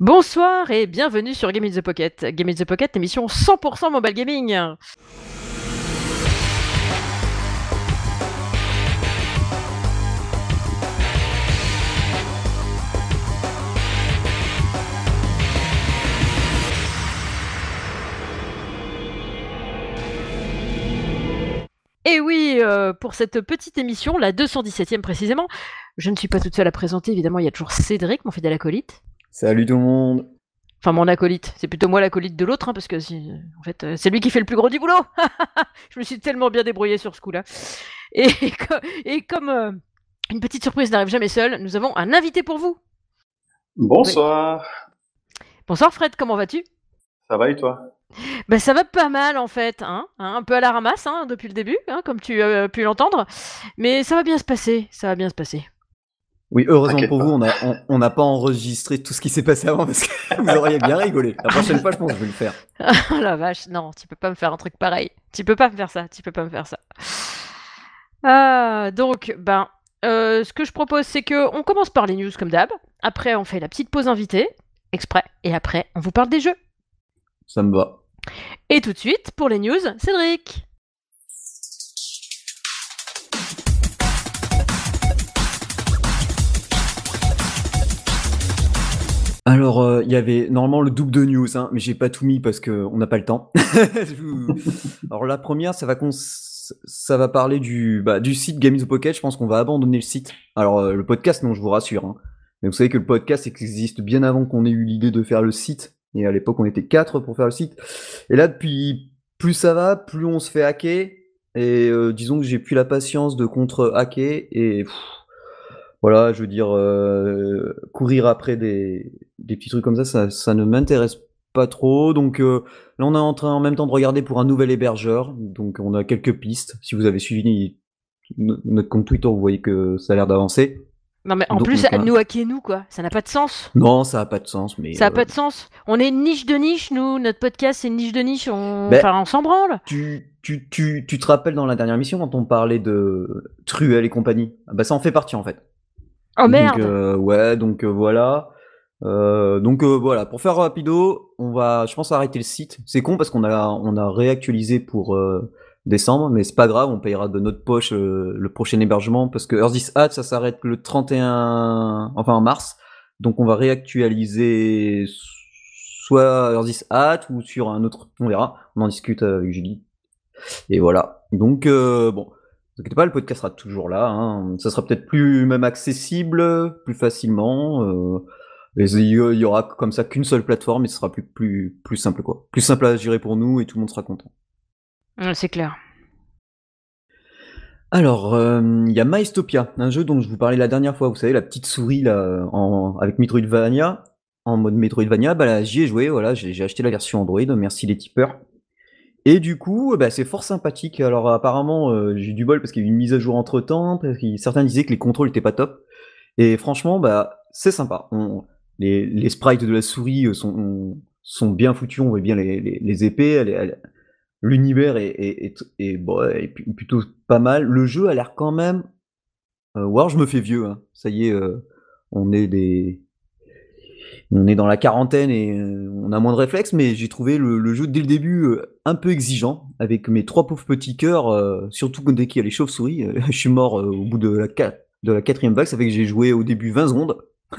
Bonsoir et bienvenue sur Game in the Pocket. Game in the Pocket, émission 100% mobile gaming. Et oui, euh, pour cette petite émission, la 217e précisément, je ne suis pas toute seule à présenter, évidemment, il y a toujours Cédric, mon fidèle acolyte. Salut tout le monde. Enfin, mon acolyte. C'est plutôt moi l'acolyte de l'autre, hein, parce que si- en fait, euh, c'est lui qui fait le plus gros du boulot. je me suis tellement bien débrouillé sur ce coup-là. Et, co- et comme euh, une petite surprise n'arrive jamais seule, nous avons un invité pour vous. Bonsoir. Bonsoir Fred, comment vas-tu? Ça va et toi? Ben ça va pas mal en fait, hein, hein, un peu à la ramasse hein, depuis le début, hein, comme tu as pu l'entendre. Mais ça va bien se passer, ça va bien se passer. Oui, heureusement pour pas. vous, on n'a on, on n'a pas enregistré tout ce qui s'est passé avant parce que vous auriez bien rigolé. La prochaine fois, je pense que je vais le faire. Oh la vache, non, tu peux pas me faire un truc pareil. Tu peux pas me faire ça, tu peux pas me faire ça. Ah, donc, ben, euh, ce que je propose, c'est que on commence par les news comme d'hab. Après, on fait la petite pause invitée, exprès, et après, on vous parle des jeux. Ça me va. Et tout de suite, pour les news, Cédric. Alors, euh, il y avait normalement le double de news, hein, mais j'ai pas tout mis parce que on n'a pas le temps. Alors la première, ça va ça va parler du bah, du site Game in the Pocket. Je pense qu'on va abandonner le site. Alors euh, le podcast, non, je vous rassure. hein. Mais vous savez que le podcast existe bien avant qu'on ait eu l'idée de faire le site. Et à l'époque, on était quatre pour faire le site. Et là, depuis plus ça va, plus on se fait hacker. Et euh, disons que j'ai plus la patience de contre-hacker. Et voilà, je veux dire, euh, courir après des, des petits trucs comme ça, ça, ça ne m'intéresse pas trop. Donc euh, là, on est en train en même temps de regarder pour un nouvel hébergeur. Donc on a quelques pistes. Si vous avez suivi no- notre compte Twitter, vous voyez que ça a l'air d'avancer. Non mais en Donc, plus, nous hacker nous quoi, ça n'a pas de sens. Non, ça a pas de sens, mais Ça n'a euh, pas de sens. On est une niche de niche, nous. Notre podcast, c'est une niche de niche. On... Ben- Enfin, on s'en branle. tu, tu, tu, tu te rappelles dans la dernière émission quand on parlait de Truel et compagnie? Ah Bah ça en fait partie en fait. Oh merde Donc, euh, ouais, donc euh, voilà. Euh, donc euh, voilà, pour faire rapido, on va, je pense, arrêter le site. C'est con parce qu'on a, on a réactualisé pour euh, décembre, mais c'est pas grave, on payera de notre poche le prochain hébergement parce que Earth is Hat, ça s'arrête le 31, enfin en mars. Donc on va réactualiser soit Earth is Hat ou sur un autre, on verra. On en discute avec Julie. Et voilà. Donc bon, ne inquiétez pas, le podcast sera toujours là. hein. Ça sera peut-être plus même accessible, plus facilement. euh, et il y aura comme ça qu'une seule plateforme et ce sera plus, plus, plus simple quoi. Plus simple à gérer pour nous et tout le monde sera content. Ouais, C'est clair. Alors, euh, il y a Maestopia, un jeu dont je vous parlais la dernière fois. Vous savez, la petite souris là, en, avec Metroidvania, en mode Metroidvania. Bah j'y ai joué. Voilà, j'ai j'ai acheté la version Android. Merci les tipeurs. Et du coup, bah, c'est fort sympathique. Alors apparemment, euh, j'ai du bol parce qu'il y a eu une mise à jour entre temps. Certains disaient que les contrôles étaient pas top. Et franchement, bah, c'est sympa. Les, sprites de la souris euh, sont, bien foutus. On voit bien les, épées. L'univers est, plutôt pas mal. Le jeu a l'air quand même. Euh, je me fais vieux. hein. Ça y est, euh, on est des. On est dans la quarantaine et euh, on a moins de réflexes, mais j'ai trouvé le, jeu dès le début euh, un peu exigeant avec mes trois pauvres petits cœurs, euh, surtout dès qu'il y a les chauves-souris. je suis mort au bout de la, de la quatrième vague, ça fait que j'ai joué au début 20 secondes.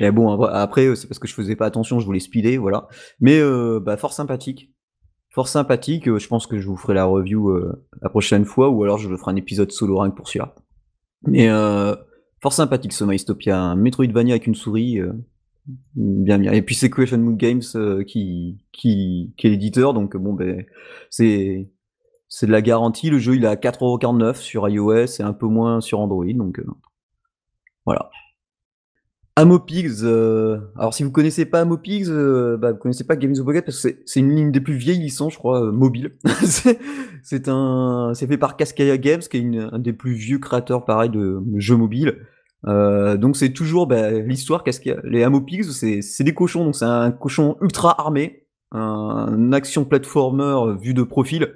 Et bon, après, c'est parce que je faisais pas attention, je voulais speeder, voilà. Mais bah, fort sympathique. Fort sympathique, je pense que je vous ferai la review la prochaine fois, ou alors je ferai un épisode solo que pour celui-là. Mais fort sympathique ce Maestopia, un Metroidvania avec une souris, euh, bien bien. Et puis c'est Question Mood Games euh, qui, qui, qui est l'éditeur, donc bon ben c'est c'est de la garantie. Le jeu il est à 4,49€ sur iOS et un peu moins sur Android, donc euh, voilà. Amopigs, alors si vous connaissez pas Amopigs, bah, vous connaissez pas Games of Pocket parce que c'est- une des plus vieilles licences, je crois, mobile. c'est fait par Cascadia Games, qui est un des plus vieux créateurs, pareil, de jeux mobiles. Euh, donc c'est toujours bah, l'histoire. Cascadia, les Amopigs, c'est c'est des cochons, donc c'est un cochon ultra armé, un action platformer vu de profil.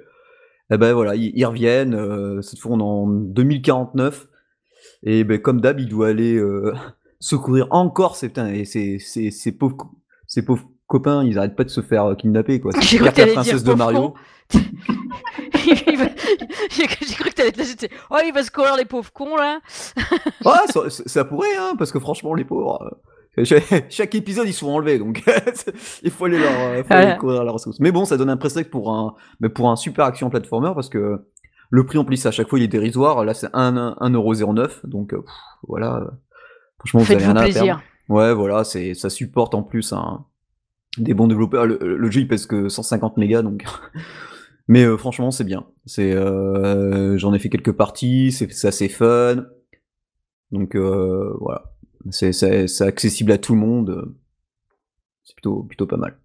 Et ben voilà, ils, ils reviennent. euh, cette fois on est en 2049. Et ben comme d'hab, il doit aller euh, secourir encore ces, putain, et ces, ces, ces pauvres, ces pauvres copains, ils arrêtent pas de se faire euh, kidnapper, quoi. C'est la princesse de Mario. J'ai cru que t'allais te lâcher. Oh, il va se courir les pauvres cons là. Ouais, ça, ça- pourrait, hein, parce que franchement, les pauvres, euh, chaque, épisode, ils sont enlevés, donc il faut aller leur, euh, faut aller Voilà. courir à ressource. Mais bon, ça donne un prétexte pour un, mais pour un super action platformer, parce que le prix en plus, à chaque fois, il est dérisoire. Là, c'est 1, 1,09€, donc euh, pff, voilà. Franchement, vous avez rien à plaisir. perdre. Ouais, voilà, c'est, ça supporte en plus un, des bons développeurs. Le, le jeu, il pèse que 150 mégas, donc. Mais euh, franchement, c'est bien. C'est, euh, j'en ai fait quelques parties, c'est, c'est assez fun. Donc euh, voilà, c'est, c'est, c'est accessible à tout le monde. C'est plutôt, plutôt pas mal.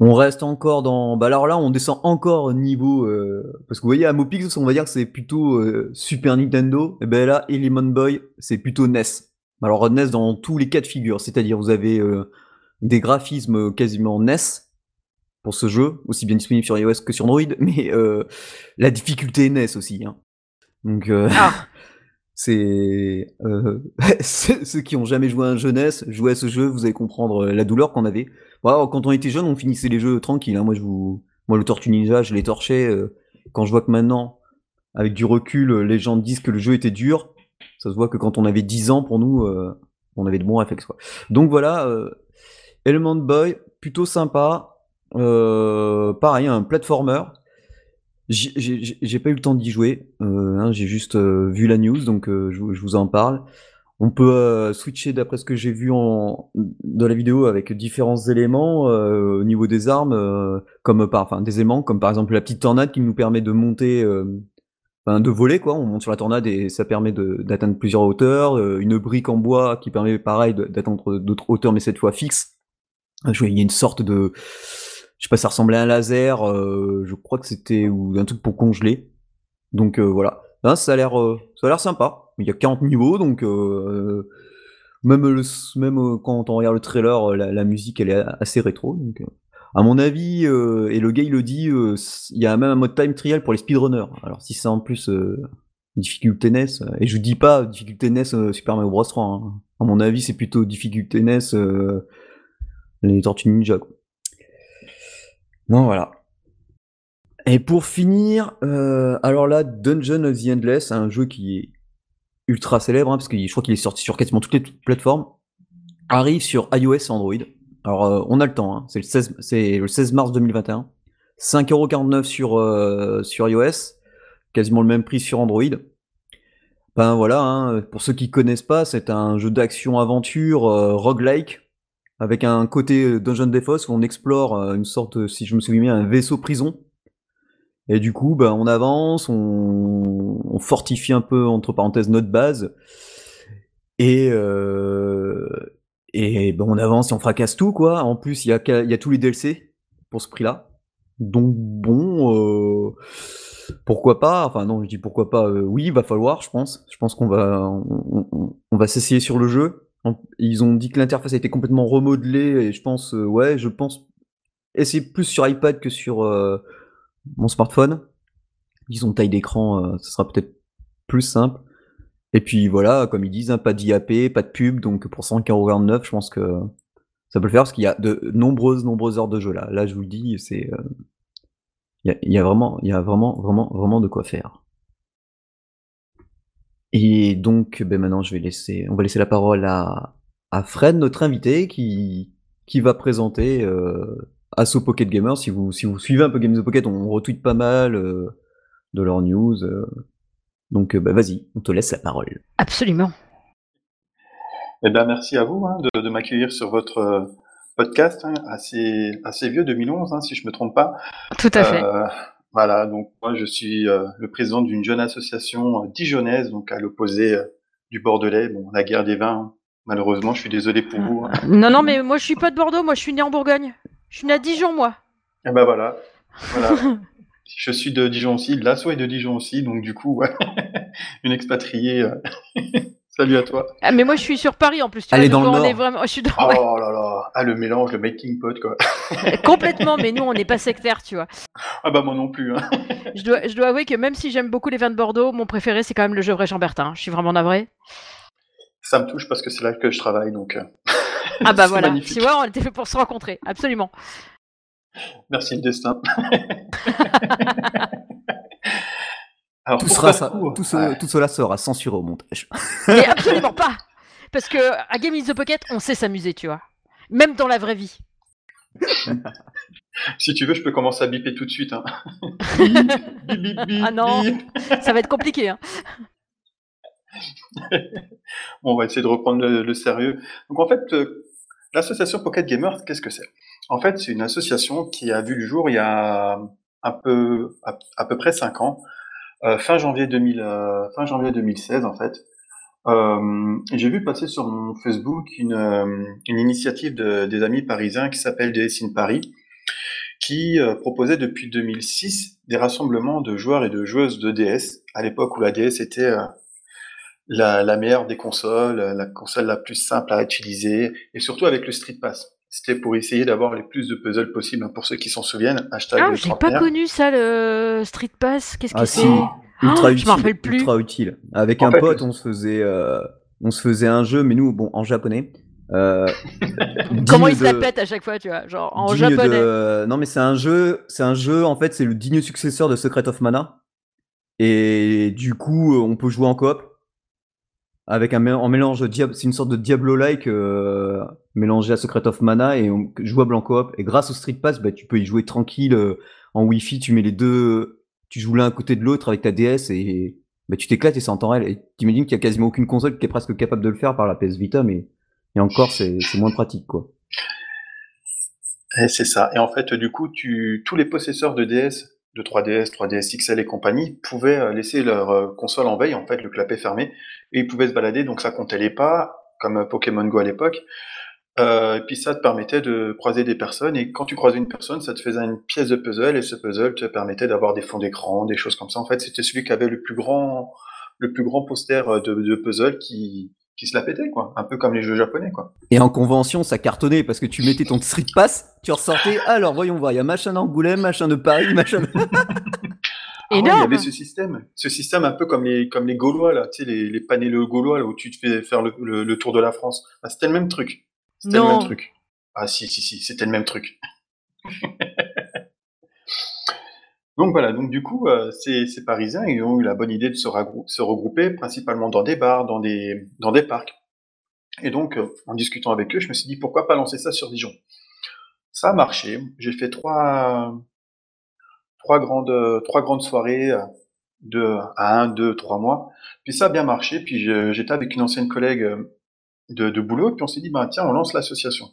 On reste encore dans. Bah alors là, on descend encore au niveau. euh, Parce que vous voyez, à Mopix, on va dire que c'est plutôt euh, Super Nintendo. Et ben là, Element Boy, c'est plutôt NES. Alors NES dans tous les cas de figure, c'est-à-dire vous avez euh, des graphismes quasiment NES pour ce jeu, aussi bien disponible sur iOS que sur Android, mais euh, la difficulté NES aussi. Hein. Donc euh, Ah. c'est euh, ceux qui ont jamais joué à un jeunesse, jouez à ce jeu, vous allez comprendre euh, la douleur qu'on avait. Voilà, quand on était jeune, on finissait les jeux tranquille. Hein. Moi, je vous, moi, le Tortue Ninja, je l'ai torché. euh, quand je vois que maintenant, avec du recul, euh, les gens disent que le jeu était dur, ça se voit que quand on avait 10 ans, pour nous, euh, on avait de bons réflexes. Quoi. Donc voilà, euh, Element Boy, plutôt sympa. Euh, pareil, un platformer. J'ai- pas eu le temps d'y jouer, euh, hein, j'ai juste euh, vu la news, donc euh, je, vous- en parle. On peut euh, switcher d'après ce que j'ai vu en, dans la vidéo avec différents éléments euh, au niveau des armes, comme par, enfin des aimants, comme par exemple la petite tornade qui nous permet de monter, enfin de voler quoi. On monte sur la tornade et ça permet d'atteindre plusieurs hauteurs. une brique en bois qui permet pareil d'atteindre d'autres hauteurs, mais cette fois fixe. Il y a une sorte de, je sais pas, ça ressemblait à un laser. euh, je crois que c'était ou un truc pour congeler. Donc euh, voilà. Ça a l'air, euh, ça a l'air sympa. Il y a 40 niveaux, donc même quand on regarde le trailer, la, musique elle est assez rétro. Donc, à mon avis, et le gars il le dit, il y a même un mode time trial pour les speedrunners. Alors si c'est en plus difficulté NES, et je dis pas difficulté NES Super Mario Bros 3. hein. À mon avis, c'est plutôt difficulté NES les Tortues Ninja. Quoi. Non, voilà. Et pour finir, euh, alors là, Dungeon of the Endless, un jeu qui est ultra célèbre, hein, parce que je crois qu'il est sorti sur quasiment toutes les plateformes, arrive sur iOS et Android. Alors, euh, on a le temps, hein, c'est le, 16 c'est le 16 mars 2021. 5,49€ sur, euh, sur iOS, quasiment le même prix sur Android. Ben voilà, hein, pour ceux qui connaissent pas, c'est un jeu d'action-aventure roguelike, avec un côté euh, Dungeon Defos où on explore euh, une sorte, euh, si je me souviens bien, un vaisseau prison. Et du coup, bah, on avance, on, on fortifie un peu, entre parenthèses, notre base. Et, euh, et ben, on avance et on fracasse tout, quoi. En plus, il y a, y a tous les DLC pour ce prix-là. Donc bon, euh, pourquoi pas? Enfin non, je dis pourquoi pas. oui, il va falloir, je pense. Je pense qu'on va, on va s'essayer sur le jeu. Ils ont dit que l'interface a été complètement remodelée et je pense, euh, ouais, je pense essayer plus sur iPad que sur euh, mon smartphone. Disons taille d'écran, euh, ce sera peut-être plus simple. Et puis voilà, comme ils disent, hein, pas d'IAP, pas de pub, donc pour 149, je pense que ça peut le faire parce qu'il y a de nombreuses, nombreuses heures de jeu là. Là, je vous le dis, c'est, euh, il y, a, il y a vraiment, il y a vraiment, vraiment, vraiment de quoi faire. Et donc, ben maintenant, je vais laisser, on va laisser la parole à, à Fred, notre invité, qui, qui va présenter euh, Asso Pocket Gamer. Si vous, si vous suivez un peu Games of Pocket, on retweet pas mal euh, de leurs news. euh. donc, euh, bah, vas-y, on te laisse la parole. Absolument. Eh ben, merci à vous hein, de, de m'accueillir sur votre euh, podcast, hein, assez, assez vieux, 2011, hein, si je me trompe pas. Tout à fait. Voilà, donc moi je suis euh, le président d'une jeune association euh, dijonnaise, donc à l'opposé euh, du Bordelais. Bon, la guerre des vins, hein. malheureusement, je suis désolé pour vous. hein. Non, non, mais moi je suis pas de Bordeaux, moi je suis né en Bourgogne. Je suis né à Dijon, moi. Et ben voilà, voilà. Je suis de Dijon aussi, l'assaut est de Dijon aussi, donc du coup, ouais, une expatriée. Euh, Salut à toi. Ah, mais moi je suis sur Paris en plus. Tu Elle vois, est dans le on Nord. est vraiment. Je suis dans... Oh ouais, là là, ah le mélange, le making pot quoi. complètement, mais nous on n'est pas sectaire, tu vois. Ah bah moi non plus. Hein. Je dois, je dois avouer que même si j'aime beaucoup les vins de Bordeaux, mon préféré c'est quand même le Gevrey Chambertin. Je suis vraiment navré. Ça me touche parce que c'est là que je travaille, donc. ah bah voilà, tu vois, on était fait pour se rencontrer, absolument. Merci le destin. tout, sera, tout, cela sera censuré au montage. Mais absolument pas Parce que à Game in the Pocket, on sait s'amuser, tu vois. Même dans la vraie vie. si tu veux, je peux commencer à biper tout de suite. Hein. ah non, ça va être compliqué. Hein. bon, on va essayer de reprendre le, sérieux. Donc en fait, euh, l'association Pocket Gamers, qu'est-ce que c'est? En fait, c'est une association qui a vu le jour il y a un peu, à, peu près 5 ans, fin janvier 2000, euh, fin janvier 2016 en fait. Euh, j'ai vu passer sur mon Facebook une, euh, initiative de, des amis parisiens qui s'appelle DS in Paris, qui euh, proposait depuis 2006 des rassemblements de joueurs et de joueuses de DS, à l'époque où la DS était euh, la, la, meilleure des consoles, la console la plus simple à utiliser, et surtout avec le Street Pass. C'était pour essayer d'avoir les plus de puzzles possibles, pour ceux qui s'en souviennent. Hashtag ah, j'ai pas connu ça, le Street Pass. Qu'est-ce que ah, c'est ultra utile, je utile, plus. ultra utile. Avec un pote, on se faisait, euh, on se faisait un jeu, mais nous, bon, en japonais. Euh, Comment il se la pète à chaque fois, tu vois, genre en japonais. Non, mais c'est un jeu, c'est un jeu. En fait, c'est le digne successeur de Secret of Mana. Et du coup, on peut jouer en coop avec un en mélange c'est une sorte de Diablo-like euh, mélangé à Secret of Mana et jouable en coop. Et grâce au Street Pass, bah, tu peux y jouer tranquille en Wi-Fi. Tu mets les deux tu joues l'un à côté de l'autre avec ta DS et bah, tu t'éclates et c'est en temps réel. Et t'imagines qu'il y a quasiment aucune console qui est presque capable de le faire par la PS Vita, mais et encore c'est moins pratique quoi. Et c'est ça. Et en fait, du coup, tu, tous les possesseurs de DS, de 3DS, 3DS XL et compagnie, pouvaient euh, laisser leur euh, console en veille, en fait, le clapet fermé, et ils pouvaient se balader, donc ça comptait les pas, comme euh, Pokémon Go à l'époque. Euh, et puis ça te permettait de croiser des personnes, et quand tu croisais une personne, ça te faisait une pièce de puzzle, et ce puzzle te permettait d'avoir des fonds d'écran, des choses comme ça. En fait, c'était celui qui avait le plus grand, le plus grand poster de, de puzzle qui, qui se la pétait, quoi. Un peu comme les jeux japonais, quoi. Et en convention, ça cartonnait parce que tu mettais ton Street Pass, tu ressortais. Alors, voyons voir, il y a machin d'Angoulême, machin de Paris, machin. De... Ah il y avait ce système, ce système un peu comme les comme les Gaulois là, tu sais les, les gaulois là où tu te fais faire le, le, tour de la France. Bah, c'était le même truc. C'était le même truc. Ah si, si, si, c'était le même truc. donc voilà, donc du coup, euh, ces, ces, Parisiens, ils ont eu la bonne idée de se, se, regrouper principalement dans des bars, dans des, dans des parcs. Et donc, euh, en discutant avec eux, je me suis dit, pourquoi pas lancer ça sur Dijon? Ça a marché. J'ai fait trois, trois, grandes, trois grandes soirées euh, de, à un, deux, trois mois. Puis ça a bien marché. Puis j'étais avec une ancienne collègue de, de boulot, puis on s'est dit, bah, tiens, on lance l'association.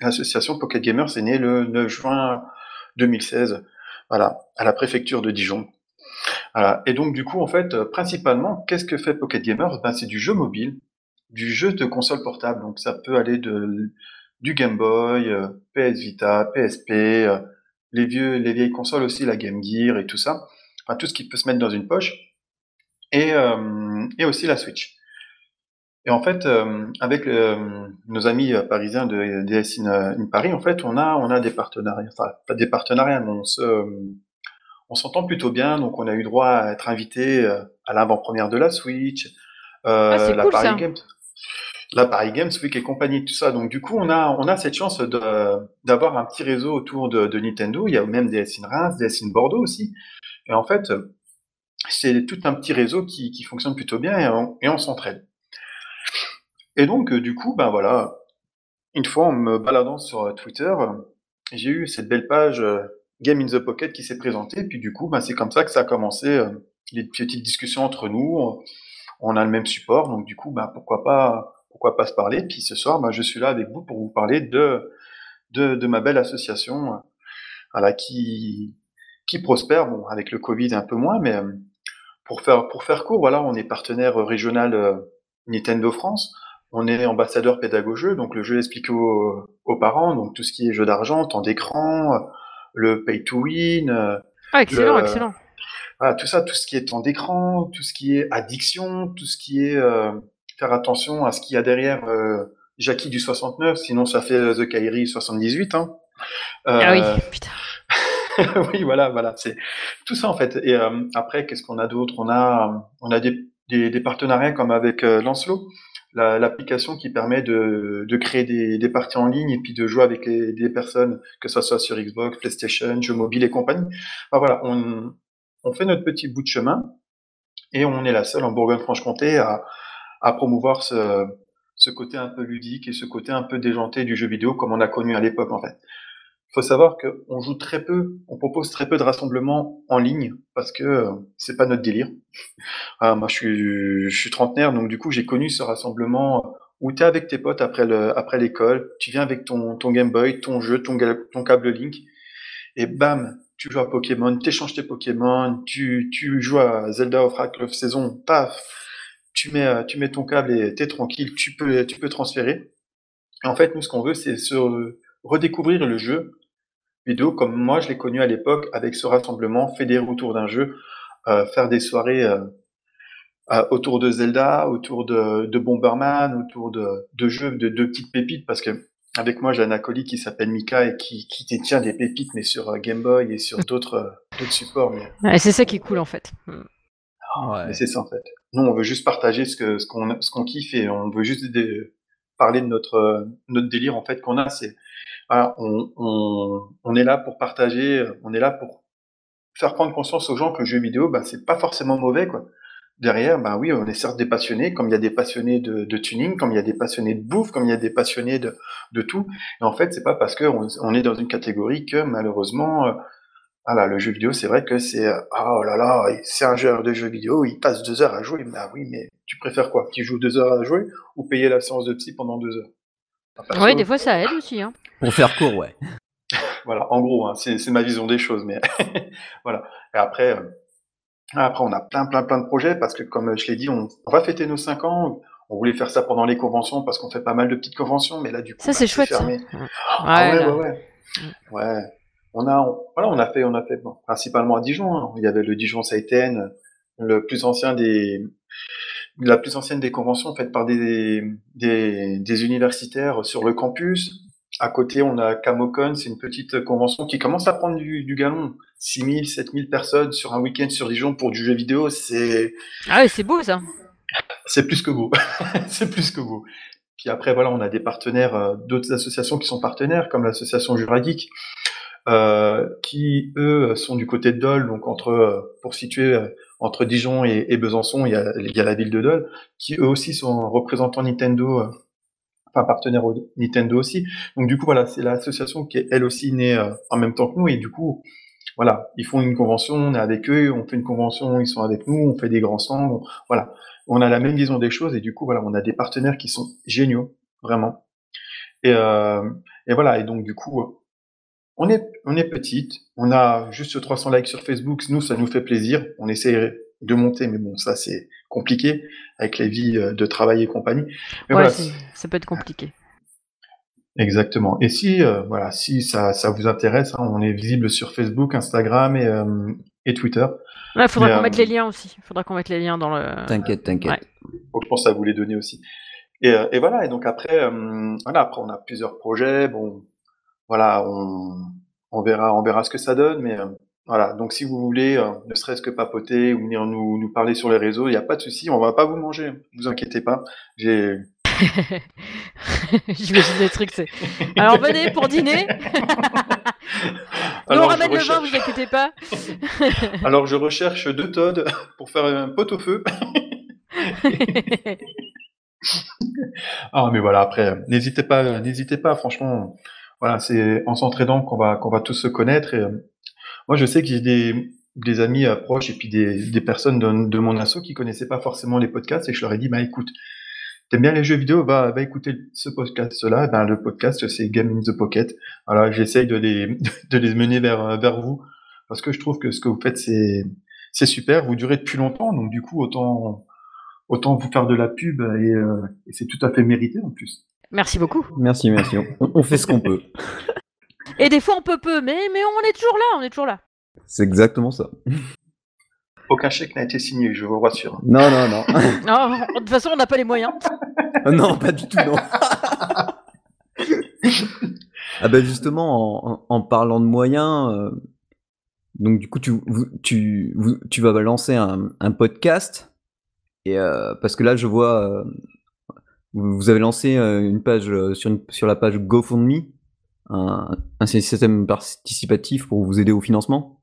L'association Pocket Gamers est née le 9 juin 2016, voilà, à la préfecture de Dijon. Voilà. Et donc, du coup, en fait, principalement, qu'est-ce que fait Pocket Gamers? Ben, C'est du jeu mobile, du jeu de console portable. Donc, ça peut aller de, du Game Boy, euh, PS Vita, PSP, euh, les, vieux, les vieilles consoles aussi, la Game Gear et tout ça. Enfin, tout ce qui peut se mettre dans une poche. Et, euh, et aussi la Switch. Et en fait, euh, avec euh, nos amis parisiens de DS in, Paris, en fait, on a, on a des partenariats, enfin, pas des partenariats, mais on se, on s'entend plutôt bien. Donc, on a eu droit à être invité à l'avant-première de la Switch, ah, la cool, Paris Games, la Paris Games Week et compagnie, tout ça. Donc, du coup, on a, on a cette chance d'avoir un petit réseau autour de, Nintendo. Il y a même DS in Reims, DS in Bordeaux aussi. Et en fait, c'est tout un petit réseau qui, qui fonctionne plutôt bien et on, et on s'entraide. Et donc, euh, du coup, ben voilà, une fois en me baladant sur euh, Twitter, j'ai eu cette belle page euh, Game in the Pocket qui s'est présentée. Puis du coup, ben, c'est comme ça que ça a commencé, les petites discussions entre nous. On a le même support, donc du coup, ben, pourquoi pas, pourquoi pas se parler. Puis ce soir, ben, je suis là avec vous pour vous parler de de, de ma belle association, voilà, qui qui prospère. Bon, avec le Covid un peu moins, mais pour faire pour faire court, voilà, on est partenaire régional Nintendo France on est ambassadeur pédagogique, donc le jeu explique aux, aux, parents, donc tout ce qui est jeu d'argent, temps d'écran, le pay to win. Ah, excellent, excellent. Voilà, tout ça, tout ce qui est temps d'écran, tout ce qui est addiction, tout ce qui est euh, faire attention à ce qu'il y a derrière euh, Jackie du 69, sinon ça fait The Kairi 78. Hein. Euh, ah oui, putain. oui, voilà, voilà, c'est tout ça en fait. Et euh, après, qu'est-ce qu'on a d'autre? On a, on a des, des, des, partenariats comme avec Lancelot l'application qui permet de, de créer des, des, parties en ligne et puis de jouer avec des personnes, que ce soit sur Xbox, PlayStation, jeux mobiles et compagnie. Enfin, voilà, on, on fait notre petit bout de chemin et on est la seule en Bourgogne-Franche-Comté à, à promouvoir ce, ce côté un peu ludique et ce côté un peu déjanté du jeu vidéo comme on a connu à l'époque en fait. Il faut savoir qu'on joue très peu, on propose très peu de rassemblements en ligne parce que euh, c'est pas notre délire. Ah, moi je suis, je suis trentenaire donc du coup j'ai connu ce rassemblement où tu es avec tes potes après le, après l'école, tu viens avec ton, ton Game Boy, ton jeu, ton, câble Link et bam, tu joues à Pokémon, tu échanges tes Pokémon, tu, tu joues à Zelda of Arc of Saison, paf, tu mets, euh, tu mets ton câble et t'es tranquille, tu peux, tu peux transférer. Et en fait, nous, ce qu'on veut, c'est se redécouvrir le jeu vidéo comme moi, je l'ai connu à l'époque avec ce rassemblement, fédérer autour d'un jeu, euh, faire des soirées euh, autour de Zelda, autour de, de Bomberman, autour de, de jeux, de, de petites pépites, parce que avec moi, j'ai un acolyte qui s'appelle Mika et qui, qui détient des pépites, mais sur Game Boy et sur d'autres supports. Mais... c'est ça qui est cool, en fait. Ouais. Mais c'est ça, en fait. Nous, on veut juste partager ce qu'on ce kiffe et on veut juste parler de notre délire en fait qu'on a. C'est on, est là pour partager, on est là pour faire prendre conscience aux gens que le jeu vidéo, bah, c'est pas forcément mauvais quoi. Derrière, bah oui, on est certes des passionnés, comme il y a des passionnés de, tuning, comme il y a des passionnés de bouffe, comme il y a des passionnés de, de tout. Et en fait, c'est pas parce qu'on on est dans une catégorie que malheureusement voilà, le jeu vidéo, c'est vrai que c'est ah oh là là, c'est un joueur de jeu vidéo, il passe deux heures à jouer. Bah oui, mais tu préfères quoi? Qu'il joue deux heures à jouer ou payer la séance de psy pendant deux heures? Oui, des fois ça aide aussi. Hein. Pour faire court, ouais. voilà, en gros, hein, c'est ma vision des choses, mais voilà. Et après, euh, après, on a plein, plein, plein de projets parce que, comme je l'ai dit, on, va fêter nos cinq ans. On voulait faire ça pendant les conventions parce qu'on fait pas mal de petites conventions, mais là, du coup, ça c'est bah, chouette. Ça. Ah ouais, ouais, ouais, ouais. On a, voilà, on a fait, on a fait principalement à Dijon. Hein. Il y avait le Dijon Saiten, le plus ancien des, la plus ancienne des conventions faites par des, des, des universitaires sur le campus. À côté, on a Camocon, c'est une petite convention qui commence à prendre du, du galon. 6000, 7000 personnes sur un week-end sur Dijon pour du jeu vidéo, c'est... Ah ouais, c'est beau ça. C'est plus que beau. c'est plus que beau. Puis après, voilà, on a des partenaires, euh, d'autres associations qui sont partenaires, comme l'association Juragique, euh, qui eux sont du côté de Dole, donc entre euh, pour situer euh, entre Dijon et, et, Besançon, il y, a, il y, a, la ville de Dole, qui eux aussi sont représentants Nintendo, enfin partenaires Nintendo aussi. Donc du coup voilà, c'est l'association qui est elle aussi née en même temps que nous et du coup voilà, ils font une convention, on est avec eux, on fait une convention, ils sont avec nous, on fait des grands stands, voilà, on a la même vision des choses et du coup voilà, on a des partenaires qui sont géniaux, vraiment. Et, euh, et voilà, et donc du coup on est, on est petite, on a juste 300 likes sur Facebook, nous, ça nous fait plaisir. On essaie de monter, mais bon, ça, c'est compliqué avec les vies euh, de travail et compagnie. Mais voilà, ça peut être compliqué. Exactement. Et si, euh, voilà, si ça, ça vous intéresse, hein, on est visible sur Facebook, Instagram et, euh, et Twitter. Il faudra qu'on mette les liens aussi. Il faudra qu'on mette les liens dans le. T'inquiète, t'inquiète. je pense à vous les donner aussi. Et, et voilà. Et donc après, voilà, après on a plusieurs projets. Bon, voilà, on, on, verra, on verra ce que ça donne, mais euh, voilà. Donc si vous voulez, euh, ne serait-ce que papoter ou venir nous, nous parler sur les réseaux, il n'y a pas de souci, on va pas vous manger, vous inquiétez pas. J'ai J'imagine des trucs, c'est. Alors venez pour dîner. Nous on ramène le vin, vous inquiétez pas. Alors je recherche deux Todd pour faire un pot au feu. ah mais voilà après, n'hésitez pas, n'hésitez pas, franchement, voilà, c'est en s'entraînant qu'on va qu'on va tous se connaître. Euh, moi, je sais que j'ai des, des amis euh, proches et puis des, des personnes de, de, mon asso qui connaissaient pas forcément les podcasts et je leur ai dit, bah écoute, t'aimes bien les jeux vidéo, va, va écouter ce podcast-là. Ben, le podcast, c'est Game in the Pocket. Voilà, j'essaye de les, de les mener vers, vers vous parce que je trouve que ce que vous faites, c'est, c'est super. Vous durez depuis longtemps, donc du coup, autant, autant vous faire de la pub et, euh, et c'est tout à fait mérité en plus. Merci beaucoup. Merci, merci. On, fait ce qu'on peut. Et des fois on peut peu, mais, mais on est toujours là, on est toujours là. C'est exactement ça. Aucun chèque n'a été signé, je vous rassure. Non, non, non. non de toute façon, on n'a pas les moyens. non, pas du tout, non. ah ben justement, en, parlant de moyens, euh, donc du coup, tu, tu, tu vas lancer un, podcast. Et euh, parce que là, je vois, euh, vous avez lancé une page sur, sur la page GoFundMe, un, système participatif pour vous aider au financement?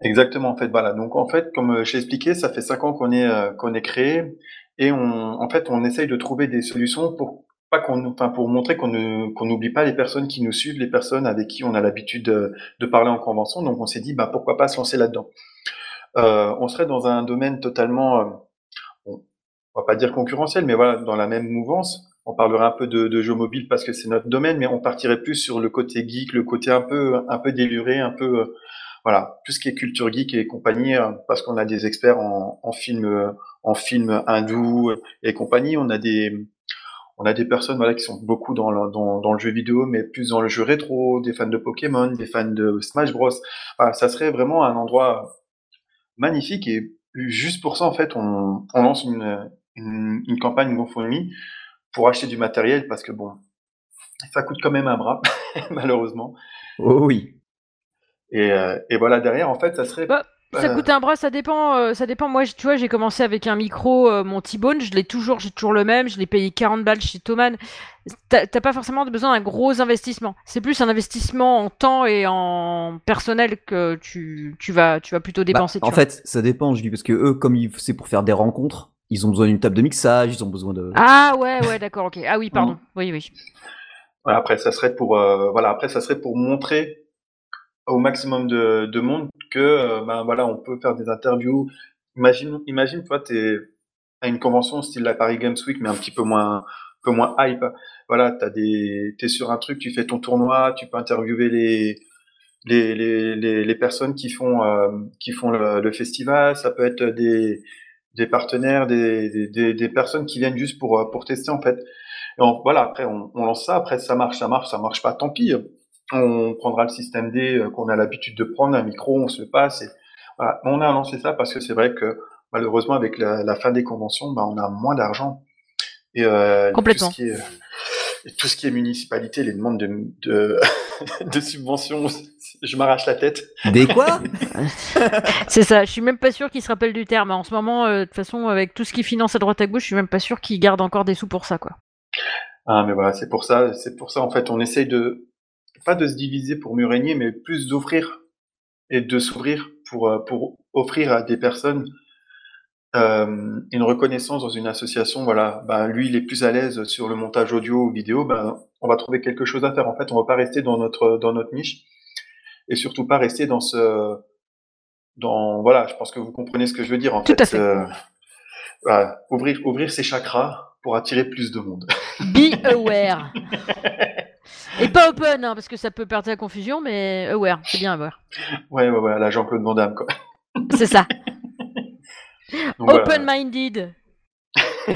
Exactement, en fait, voilà. Donc, en fait, comme j'ai expliqué, ça fait cinq ans qu'on est qu'on est créé et on, en fait, on essaye de trouver des solutions pour pas enfin, pour montrer qu'on n'oublie pas les personnes qui nous suivent, les personnes avec qui on a l'habitude de, parler en convention. Donc, on s'est dit, bah pourquoi pas se lancer là-dedans? Euh, on serait dans un domaine totalement, euh, va pas dire concurrentiel, mais voilà, dans la même mouvance. On parlerait un peu de, jeux mobiles parce que c'est notre domaine, mais on partirait plus sur le côté geek, le côté un peu un peu déluré, un peu euh, voilà, tout ce qui est culture geek et compagnie, euh, parce qu'on a des experts en, en film en film hindou et compagnie. On a des on a des personnes voilà qui sont beaucoup dans le, dans, le jeu vidéo, mais plus dans le jeu rétro, des fans de Pokémon, des fans de Smash Bros. Ça serait vraiment un endroit magnifique et juste pour ça en fait on, on lance une, une, une campagne GoFundMe pour acheter du matériel parce que bon ça coûte quand même un bras malheureusement. Oh oui. Et, euh, et voilà derrière en fait ça serait bah, ça coûte un bras, ça dépend. Euh, ça dépend. Moi, tu vois, j'ai commencé avec un micro, euh, mon T-Bone, je l'ai toujours, j'ai toujours le même. Je l'ai payé 40 balles chez Thomann. T'as pas forcément besoin d'un gros investissement. C'est plus un investissement en temps et en personnel que tu, tu vas, tu vas plutôt bah, dépenser. en fait, ça dépend. Je dis parce que eux, comme c'est pour faire des rencontres, ils ont besoin d'une table de mixage, ils ont besoin de. Ah ouais, ouais, d'accord, ok. Ah oui, pardon. Oui, oui. après, ça serait pour, euh, voilà, après, ça serait pour montrer au maximum de, de monde que euh, ben voilà on peut faire des interviews imagine imagine toi t'es à une convention style la Paris Games Week mais un petit peu moins un peu moins hype voilà t'as des t'es sur un truc tu fais ton tournoi tu peux interviewer les les, les, les, personnes qui font euh, qui font le, festival ça peut être des des partenaires des, des, des personnes qui viennent juste pour pour tester en fait et voilà après on, on lance ça après ça marche ça marche ça marche pas tant pis on prendra le système D euh, qu'on a l'habitude de prendre, un micro, on se le passe. Et, voilà. On a lancé ça parce que c'est vrai que malheureusement avec la, fin des conventions, bah, on a moins d'argent. Et euh, Complètement. Tout ce, qui est, tout ce qui est municipalité, les demandes de, de, de subventions, je m'arrache la tête. Des quoi C'est ça. Je suis même pas sûr qu'ils se rappellent du terme. En ce moment, euh, de toute façon, avec tout ce qui finance à droite à gauche, je suis même pas sûr qu'ils gardent encore des sous pour ça, quoi. Ah, mais voilà, c'est pour ça, c'est pour ça, en fait, on essaye de, pas de se diviser pour mieux régner, mais plus d'offrir et de s'ouvrir pour, euh, pour offrir à des personnes euh, une reconnaissance dans une association. Voilà, ben, lui, il est plus à l'aise sur le montage audio ou vidéo. Ben, on va trouver quelque chose à faire. En fait, on va pas rester dans notre dans notre niche et surtout pas rester dans ce dans voilà. Je pense que vous comprenez ce que je veux dire. En Tout fait, à fait. Euh, ouvrir ouvrir ses chakras pour attirer plus de monde. Be aware. Et pas open, hein, parce que ça peut perdre la confusion, mais aware, c'est bien aware. Ouais, ouais, ouais, la Jean-Claude Van Damme, quoi. C'est ça. Open-minded.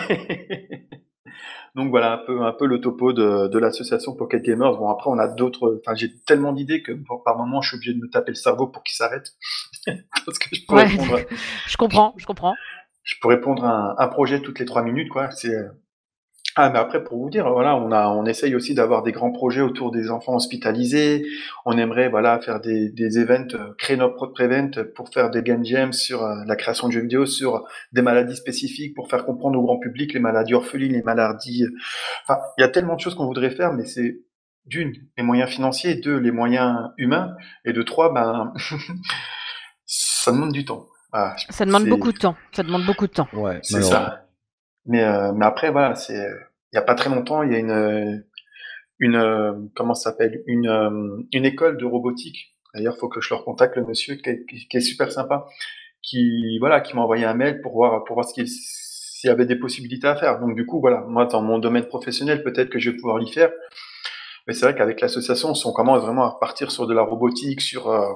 Donc voilà un peu un peu le topo de, de l'association Pocket Gamers. Bon après on a d'autres. Enfin j'ai tellement d'idées que par moment je suis obligé de me taper le cerveau pour qu'il s'arrête. Parce que je, pourrais répondre, je comprends, je comprends. Je peux répondre à un, un projet toutes les trois minutes quoi. C'est ah, mais après, pour vous dire, voilà, on a, on essaye aussi d'avoir des grands projets autour des enfants hospitalisés. On aimerait, voilà, faire des, des events, euh, créer notre propre event pour faire des game jams sur euh, la création de jeux vidéo, sur des maladies spécifiques, pour faire comprendre au grand public les maladies orphelines, les maladies. Euh, enfin, il y a tellement de choses qu'on voudrait faire, mais c'est d'une, les moyens financiers, deux, les moyens humains, et de trois, ben, ça demande du temps. ça demande beaucoup de temps. Ça demande beaucoup de temps. Ouais, c'est ça. Mais, euh, mais après, voilà, c'est, il y a pas très longtemps, il y a une, une, comment ça s'appelle, une, euh, une école de robotique. D'ailleurs, faut que je leur contacte le monsieur qui est, qui est super sympa, qui, voilà, qui m'a envoyé un mail pour voir, pour voir ce qu'il, s'il y avait des possibilités à faire. Donc, du coup, voilà, moi, dans mon domaine professionnel, peut-être que je vais pouvoir l'y faire. Mais c'est vrai qu'avec l'association, on commence vraiment à repartir sur de la robotique, sur, euh,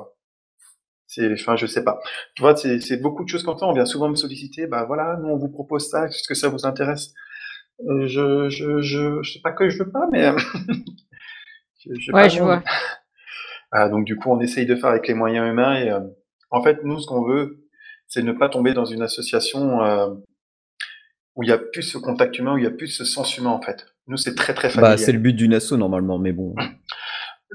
c'est, enfin, je sais pas. Tu vois, c'est, c'est beaucoup de choses comme ça. On vient souvent me solliciter. Bah voilà, nous on vous propose ça. Est-ce que ça vous intéresse? Euh, Je, je, je, je sais pas que je veux pas, mais je, je ouais, je vois. Ah, donc du coup, on essaye de faire avec les moyens humains. Et euh, en fait, nous, ce qu'on veut, c'est ne pas tomber dans une association euh, où il y a plus ce contact humain, où il y a plus ce sens humain en fait. Nous, c'est très très. Bah, c'est le but d'une asso normalement, mais bon.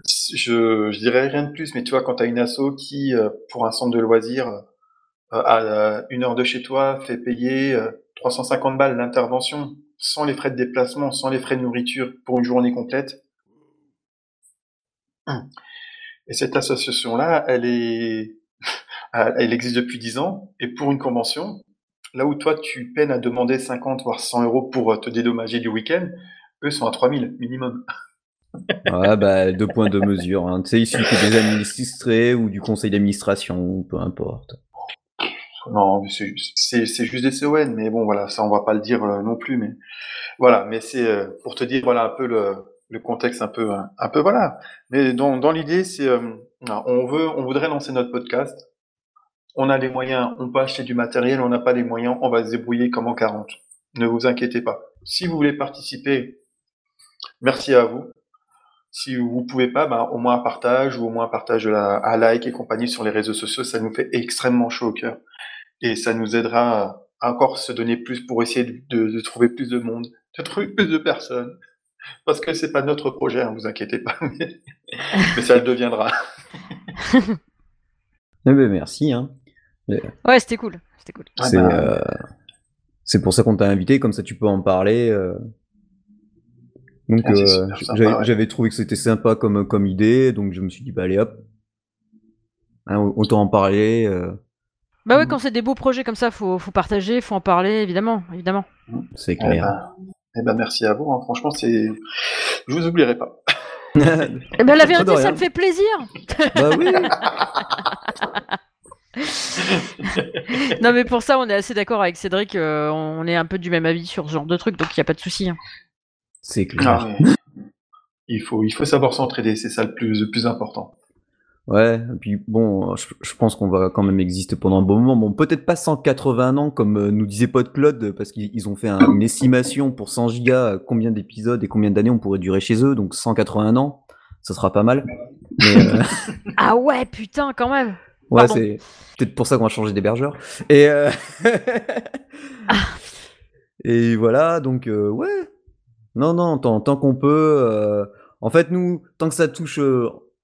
je, dirais rien de plus, mais tu vois, quand tu as une asso qui, euh, pour un centre de loisirs, euh, à une heure de chez toi, fait payer 350 euh, balles l'intervention, sans les frais de déplacement, sans les frais de nourriture pour une journée complète. Et cette association-là, elle elle existe depuis 10 ans. Et pour une convention, là où toi, tu peines à demander 50 voire 100 euros pour te dédommager du week-end, eux sont à 3000 minimum. Ouais, bah, deux points de mesure. Hein. Tu sais, il suffit des administrés ou du conseil d'administration, peu importe. Non, c'est juste des CON, mais bon, voilà, ça, on va pas le dire euh, non plus, mais voilà, mais c'est euh, pour te dire, voilà, un peu le, le contexte, un peu, un, peu, voilà. Mais dans, dans l'idée, c'est, euh, on veut, on voudrait lancer notre podcast. On a les moyens, on peut acheter du matériel, on n'a pas les moyens, on va se débrouiller comme en 40. Ne vous inquiétez pas. Si vous voulez participer, merci à vous. Si vous pouvez pas, bah, au moins un partage ou au moins un partage la, un like et compagnie sur les réseaux sociaux, ça nous fait extrêmement chaud au cœur et ça nous aidera à encore se donner plus pour essayer de, de, trouver plus de monde, de trouver plus de personnes. Parce que c'est pas notre projet, hein, vous inquiétez pas, mais, ça le deviendra. eh ben, merci. Hein. Ouais, c'était cool. C'était cool. C'est bah, euh, pour ça qu'on t'a invité, comme ça tu peux en parler. Euh. Donc ah, euh, j'avais trouvé que c'était sympa comme, comme idée, donc je me suis dit, bah allez hop, hein, autant en parler. Bah ouais, quand c'est des beaux projets comme ça, faut, faut partager, faut en parler, évidemment, évidemment. C'est clair. Eh ben, eh ben, merci à vous. Hein. Franchement, c'est, je vous oublierai pas. eh ben la vérité, ça me fait plaisir. bah oui. non mais pour ça, on est assez d'accord avec Cédric. Euh, on est un peu du même avis sur ce genre de truc, donc il y a pas de souci. Hein. C'est clair. Ah, il faut, il faut savoir s'entraider. C'est ça le plus, le plus important. Ouais, et puis bon, je, pense qu'on va quand même exister pendant un bon moment. Bon, peut-être pas 180 ans comme euh, nous disait Pod Claude, parce qu'ils ont fait une estimation pour 100 gigas, combien d'épisodes et combien d'années on pourrait durer chez eux, donc 180 ans, ça sera pas mal. Euh, ah ouais, putain, quand même. Ouais, c'est peut-être pour ça qu'on va changer d'hébergeur. Et euh, ah. et voilà, donc ouais. Non, non, tant, qu'on peut. En fait, nous, tant que ça touche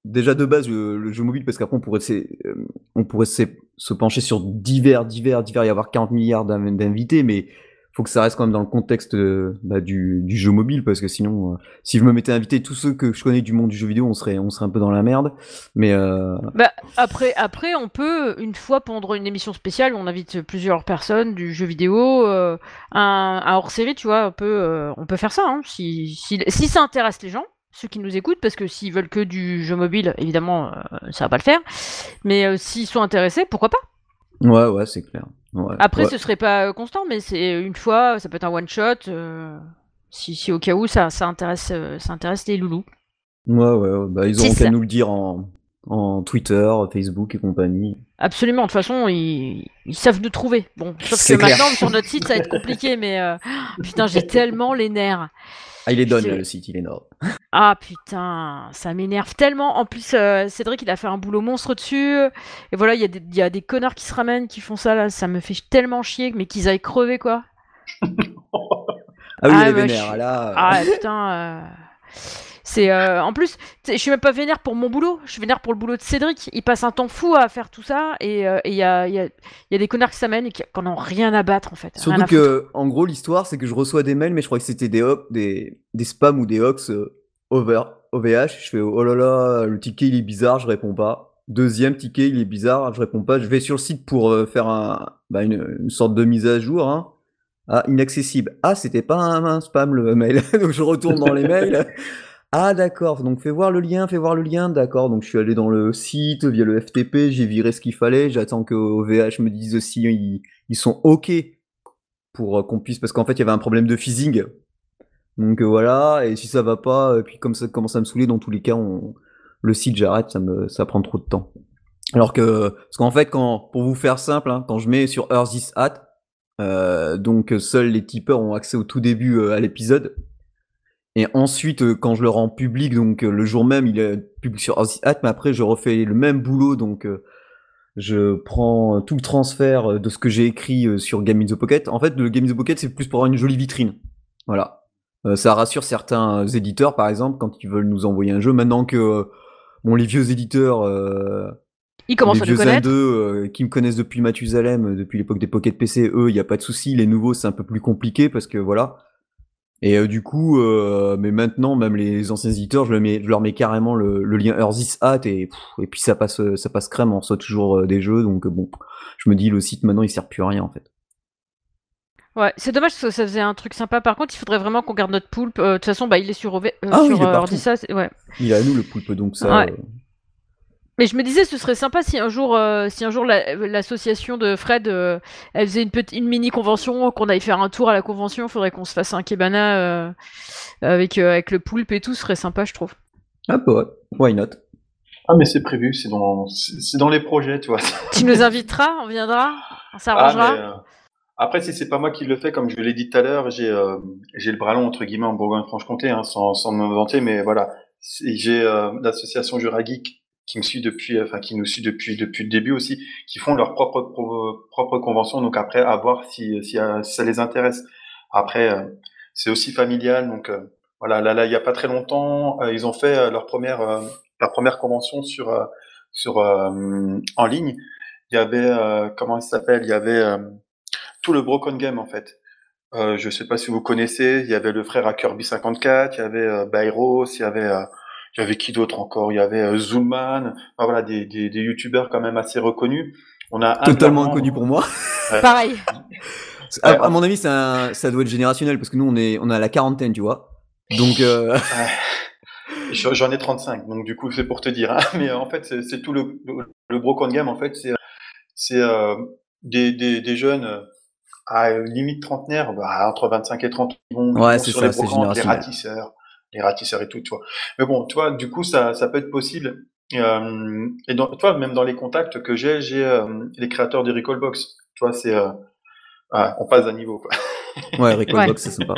déjà de base le, jeu mobile parce qu'après on pourrait euh, on pourrait se pencher sur divers divers divers y avoir 40 milliards d'invités mais faut que ça reste quand même dans le contexte euh, bah, du, jeu mobile parce que sinon euh, si je me mettais à inviter tous ceux que je connais du monde du jeu vidéo on serait on serait un peu dans la merde mais bah, après après on peut une fois pendant une émission spéciale on invite plusieurs personnes du jeu vidéo un, hors série tu vois on peut on peut faire ça hein, si, si, si ça intéresse les gens ceux qui nous écoutent, parce que s'ils veulent que du jeu mobile, évidemment, euh, ça va pas le faire. Mais euh, s'ils sont intéressés, pourquoi pas? Ouais, ouais, c'est clair. Après, ce serait pas euh, constant, mais c'est une fois, ça peut être un one shot. Si, si, au cas où ça, ça intéresse, ça intéresse les loulous. Ouais, ouais, bah, ils auront qu'à nous le dire en, en Twitter, Facebook et compagnie. Absolument, de toute façon, ils, ils savent nous trouver. Bon, sauf que maintenant, sur notre site, ça va être compliqué, mais putain, j'ai tellement les nerfs. Ah, il est donne, le site, il est énorme. Ah putain, ça m'énerve tellement. En plus, euh, Cédric, il a fait un boulot monstre dessus. Et voilà, il y, y, a des connards qui se ramènent, qui font ça, là. Ça me fait tellement chier, mais qu'ils aillent crever, quoi. ah oui, ah, il est vénère, là. Ah putain. Euh... C'est euh, en plus, je suis même pas vénère pour mon boulot, je suis vénère pour le boulot de Cédric. Il passe un temps fou à faire tout ça et euh, il y, a, y, a, y, a, des connards qui s'amènent et qui n'en ont rien à battre en fait. Surtout que, en gros, l'histoire c'est que je reçois des mails, mais je crois que c'était des, des, des spams ou des hoax euh, over OVH. Je fais oh là là, le ticket il est bizarre, je réponds pas. Deuxième ticket, il est bizarre, je réponds pas. Je vais sur le site pour faire un, bah, une, une, sorte de mise à jour. Hein. Ah, inaccessible. Ah, c'était pas un, un, spam le mail. Donc je retourne dans les mails. Ah d'accord, donc fais voir le lien, fais voir le lien, d'accord. Donc je suis allé dans le site via le FTP, j'ai viré ce qu'il fallait, j'attends que OVH me dise si ils, sont OK pour euh, qu'on puisse, parce qu'en fait il y avait un problème de phasing. Donc euh, voilà, et si ça va pas, et puis comme ça commence à me saouler, dans tous les cas, le site j'arrête, ça me prend trop de temps. Alors que, parce qu'en fait, quand, pour vous faire simple, hein, quand je mets sur Earth Hat, euh, donc seuls les tipeurs ont accès au tout début à l'épisode, et ensuite, euh, quand je le rends public, donc euh, le jour même, il est public sur Hat, mais après, je refais le même boulot, donc euh, je prends tout le transfert de ce que j'ai écrit sur Game in the Pocket. En fait, le Game in the Pocket, c'est plus pour avoir une jolie vitrine. Voilà. ça rassure certains éditeurs, par exemple, quand ils veulent nous envoyer un jeu. Maintenant que bon, les vieux éditeurs, ils commencent les vieux à deux, qui me connaissent depuis Mathusalem, depuis l'époque des Pocket PC, eux, il n'y a pas de souci. Les nouveaux, c'est un peu plus compliqué parce que voilà Et euh, du coup, euh, mais maintenant, même les anciens éditeurs, je, le mets, je leur mets carrément le, le lien Earthis Hat et, pff, et puis ça passe, euh, ça passe crème, on reçoit toujours euh, des jeux, donc euh, bon, je me dis le site maintenant il sert plus à rien en fait. Ouais, c'est dommage parce que ça faisait un truc sympa. Par contre, il faudrait vraiment qu'on garde notre poulpe. Euh, De toute façon, bah, il est sur, OV... euh, Ah oui, sur il est ouais. Il est à nous le poulpe, donc ça. Ouais. Mais je me disais, ce serait sympa si un jour, euh, si un jour la- l'association de Fred, euh, elle faisait une petite, une mini convention, qu'on aille faire un tour à la convention. Il faudrait qu'on se fasse un kebana euh, avec euh, avec le poulpe et tout. Ce serait sympa, je trouve. Ah bah ouais, why not? Ah, mais c'est prévu, c'est dans, c'est dans les projets, tu vois. Tu nous inviteras, on viendra, on Ah, s'arrangera. euh, après, si c'est pas moi qui le fais, comme je l'ai dit tout à l'heure, j'ai euh, j'ai le bras long entre guillemets en Bourgogne-Franche-Comté, hein, sans sans me vanter, mais voilà, j'ai euh, l'association Jura Geek qui me suit depuis, enfin qui nous suit depuis depuis le début aussi, qui font leur propre pro- propre convention. Donc après, à voir si si, euh, si ça les intéresse. Après, euh, c'est aussi familial, donc euh, voilà. Là, là, il y a pas très longtemps, euh, ils ont fait euh, leur première euh, leur première convention sur euh, sur euh, en ligne. Il y avait euh, comment il s'appelle? Il y avait euh, tout le Broken Game en fait. Euh, je sais pas si vous connaissez, il y avait le frère à Kirby 54, il y avait euh, Byros, il y avait euh, il y avait qui d'autre encore? Il y avait euh, Zoolman, enfin, voilà des, des, des youtubeurs quand même assez reconnus. On a Totalement inconnu pour moi. Pareil. À, mon avis, c'est un- ça doit être générationnel parce que nous on est, on est à la quarantaine, tu vois. Donc euh, J'en j'en ai 35, donc du coup c'est pour te dire. hein. Mais euh, en fait c'est c'est tout le, le, le Broken Game en fait c'est c'est euh, des, des, des jeunes euh, à limite trentenaire, bah, entre 25 et 30 qui vont, Ouais, sur ça, les c'est brocantes, les générationnel. ratisseurs, les ratisseurs et tout, tu vois. Mais bon, tu vois, du coup ça ça peut être possible. Euh, et dans, tu vois, même dans les contacts que j'ai, j'ai euh, les créateurs du Recallbox. Tu vois, c'est euh, ouais, on passe d'un niveau quoi. ouais, Recall Ouais. Box, c'est sympa.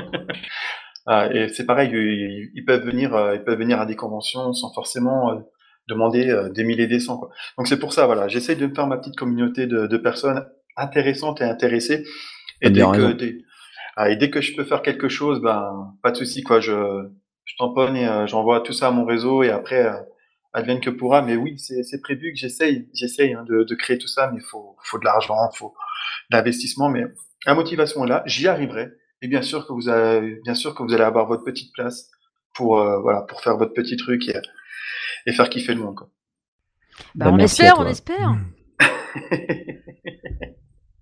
Ah, et c'est pareil, ils, ils peuvent venir, ils peuvent venir à des conventions sans forcément demander des milliers des cents. Quoi. Donc c'est pour ça, voilà, j'essaye de me faire ma petite communauté de, de personnes intéressantes et intéressées. Et dès que, dès, ah, et dès que je peux faire quelque chose, ben pas de souci, quoi. Je, je tamponne et euh, j'envoie tout ça à mon réseau et après, euh, advienne que pourra. Mais oui, c'est prévu que j'essaye, j'essaye hein, de, de créer tout ça, mais il faut, faut de l'argent, faut de l'investissement. Mais la motivation est là, j'y arriverai. Et bien sûr que vous avez, bien sûr que vous allez avoir votre petite place pour, euh, voilà, pour faire votre petit truc et, et faire kiffer le monde. Quoi. Bah, Bah, on espère, on espère.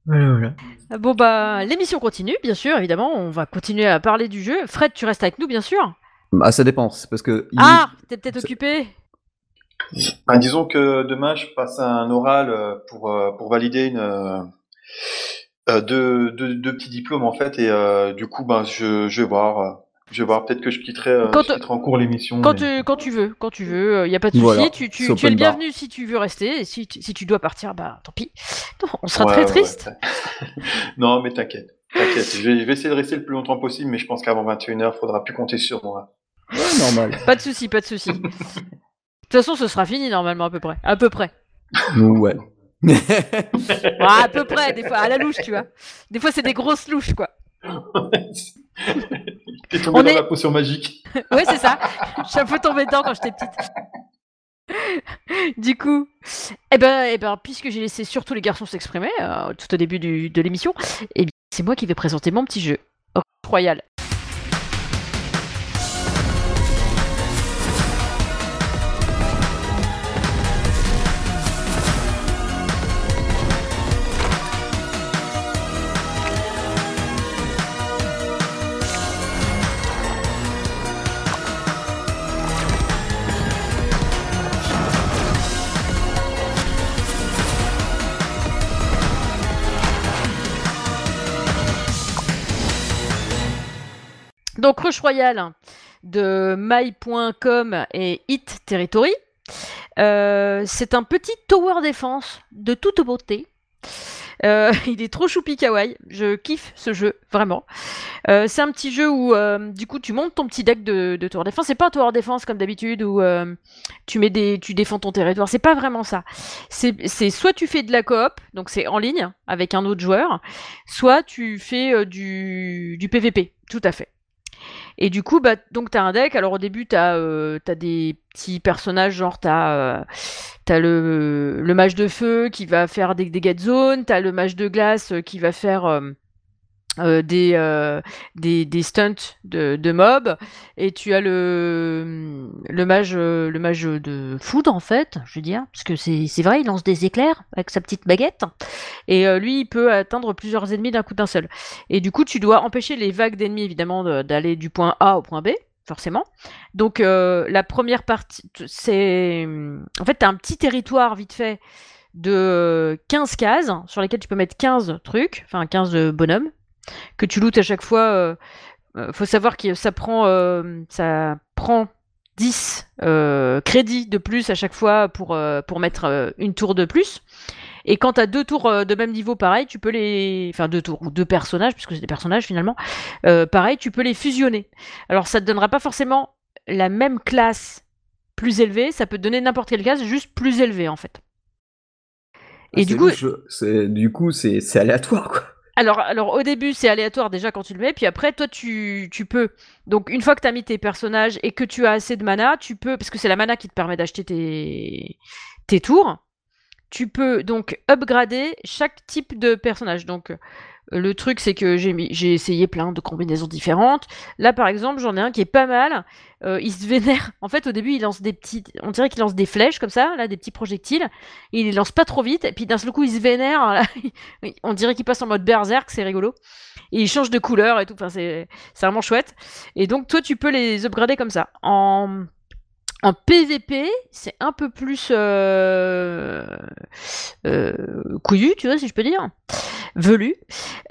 Voilà, voilà. Ah, Bon bah l'émission continue, bien sûr, évidemment. On va continuer à parler du jeu. Fred, tu restes avec nous, bien sûr. Ah, ça dépend, c'est parce que. il- Ah, t'es peut-être occupé. Ben, disons que demain, je passe un oral euh, pour, euh, pour valider une, euh, deux, deux, deux petits diplômes en fait, et euh, du coup, ben, je, je vais voir. Je vais voir, peut-être que je quitterai, Quand je te- quitterai en cours l'émission. Quand mais- quand tu veux, quand tu veux, il y a pas de souci. Voilà, tu, tu, tu es le bienvenu si tu veux rester. Et si, tu- si tu dois partir, bah tant pis. Non, on sera Ouais, très triste. ouais. non, mais t'inquiète. T'inquiète, je vais, je vais essayer de rester le plus longtemps possible, mais je pense qu'avant 21h, faudra plus compter sur moi. Ouais, normal. Pas de souci, pas de souci. De toute façon, ce sera fini normalement à peu près. À peu près. ouais. Ouais, à peu près, des fois, à la louche, tu vois. Des fois, c'est des grosses louches, quoi. T'es tombé On dans est- la potion magique. Ouais, c'est ça. Je suis un peu tombée dedans quand j'étais petite. Du coup, eh ben, eh ben, puisque j'ai laissé surtout les garçons s'exprimer euh, tout au début du- de l'émission, eh bien, c'est moi qui vais présenter mon petit jeu. Royal. Donc Rush Royale de my.com et Hit Territory. Euh, c'est un petit tower défense de toute beauté. Euh, il est trop choupi kawaii. Je kiffe ce jeu, vraiment. Euh, c'est un petit jeu où, du coup, tu montes ton petit deck de, de tower défense. C'est pas un tower défense comme d'habitude où tu mets des, tu défends ton territoire. C'est pas vraiment ça. C'est soit tu fais de la coop, donc c'est en ligne avec un autre joueur, soit tu fais du, du PVP. Tout à fait. Et du coup, bah, donc t'as un deck. Alors au début, t'as euh, des petits personnages, genre t'as euh, le, le mage de feu qui va faire des dégâts de zone, t'as le mage de glace euh, qui va faire euh, des, euh, des, des stunts de, de mobs et tu as le le mage euh, le mage de foudre en fait je veux dire parce que c'est vrai il lance des éclairs avec sa petite baguette. Et lui il peut atteindre plusieurs ennemis d'un coup d'un seul. Et du coup tu dois empêcher les vagues d'ennemis évidemment de- d'aller du point A au point B forcément. Donc la première partie c'est en fait as un petit territoire vite fait de 15 cases sur lesquelles tu peux mettre 15 trucs enfin 15 bonhommes que tu lootes à chaque fois. euh, euh, faut savoir que ça prend, euh, ça prend 10 euh, crédits de plus à chaque fois pour, euh, pour mettre euh, une tour de plus. Et quand tu as deux tours de même niveau, pareil, tu peux les. Enfin, deux tours, ou deux personnages, puisque c'est des personnages finalement. pareil, tu peux les fusionner. Alors, ça te donnera pas forcément la même classe plus élevée, ça peut te donner n'importe quelle classe, juste plus élevée en fait. Et Ah, du c'est coup, du coup, c'est aléatoire, quoi. Alors, alors au début, c'est aléatoire déjà quand tu le mets, puis après, toi, tu, tu peux. Donc, une fois que tu as mis tes personnages et que tu as assez de mana, tu peux. Parce que c'est la mana qui te permet d'acheter tes, tes tours. Tu peux donc upgrader chaque type de personnage. Donc, le truc, c'est que j'ai essayé plein de combinaisons différentes. Là, par exemple, j'en ai un qui est pas mal. Euh, il se vénère. En fait, au début, il lance des petits. On dirait qu'il lance des flèches comme ça, là, des petits projectiles. Il les lance pas trop vite. Et puis d'un seul coup, il se vénère. On dirait qu'il passe en mode berserk, c'est rigolo. Et il change de couleur et tout, enfin, c'est vraiment chouette. Et donc, toi, tu peux les upgrader comme ça. En, en PVP, c'est un peu plus euh, euh, couillu, tu vois, si je peux dire. Velu.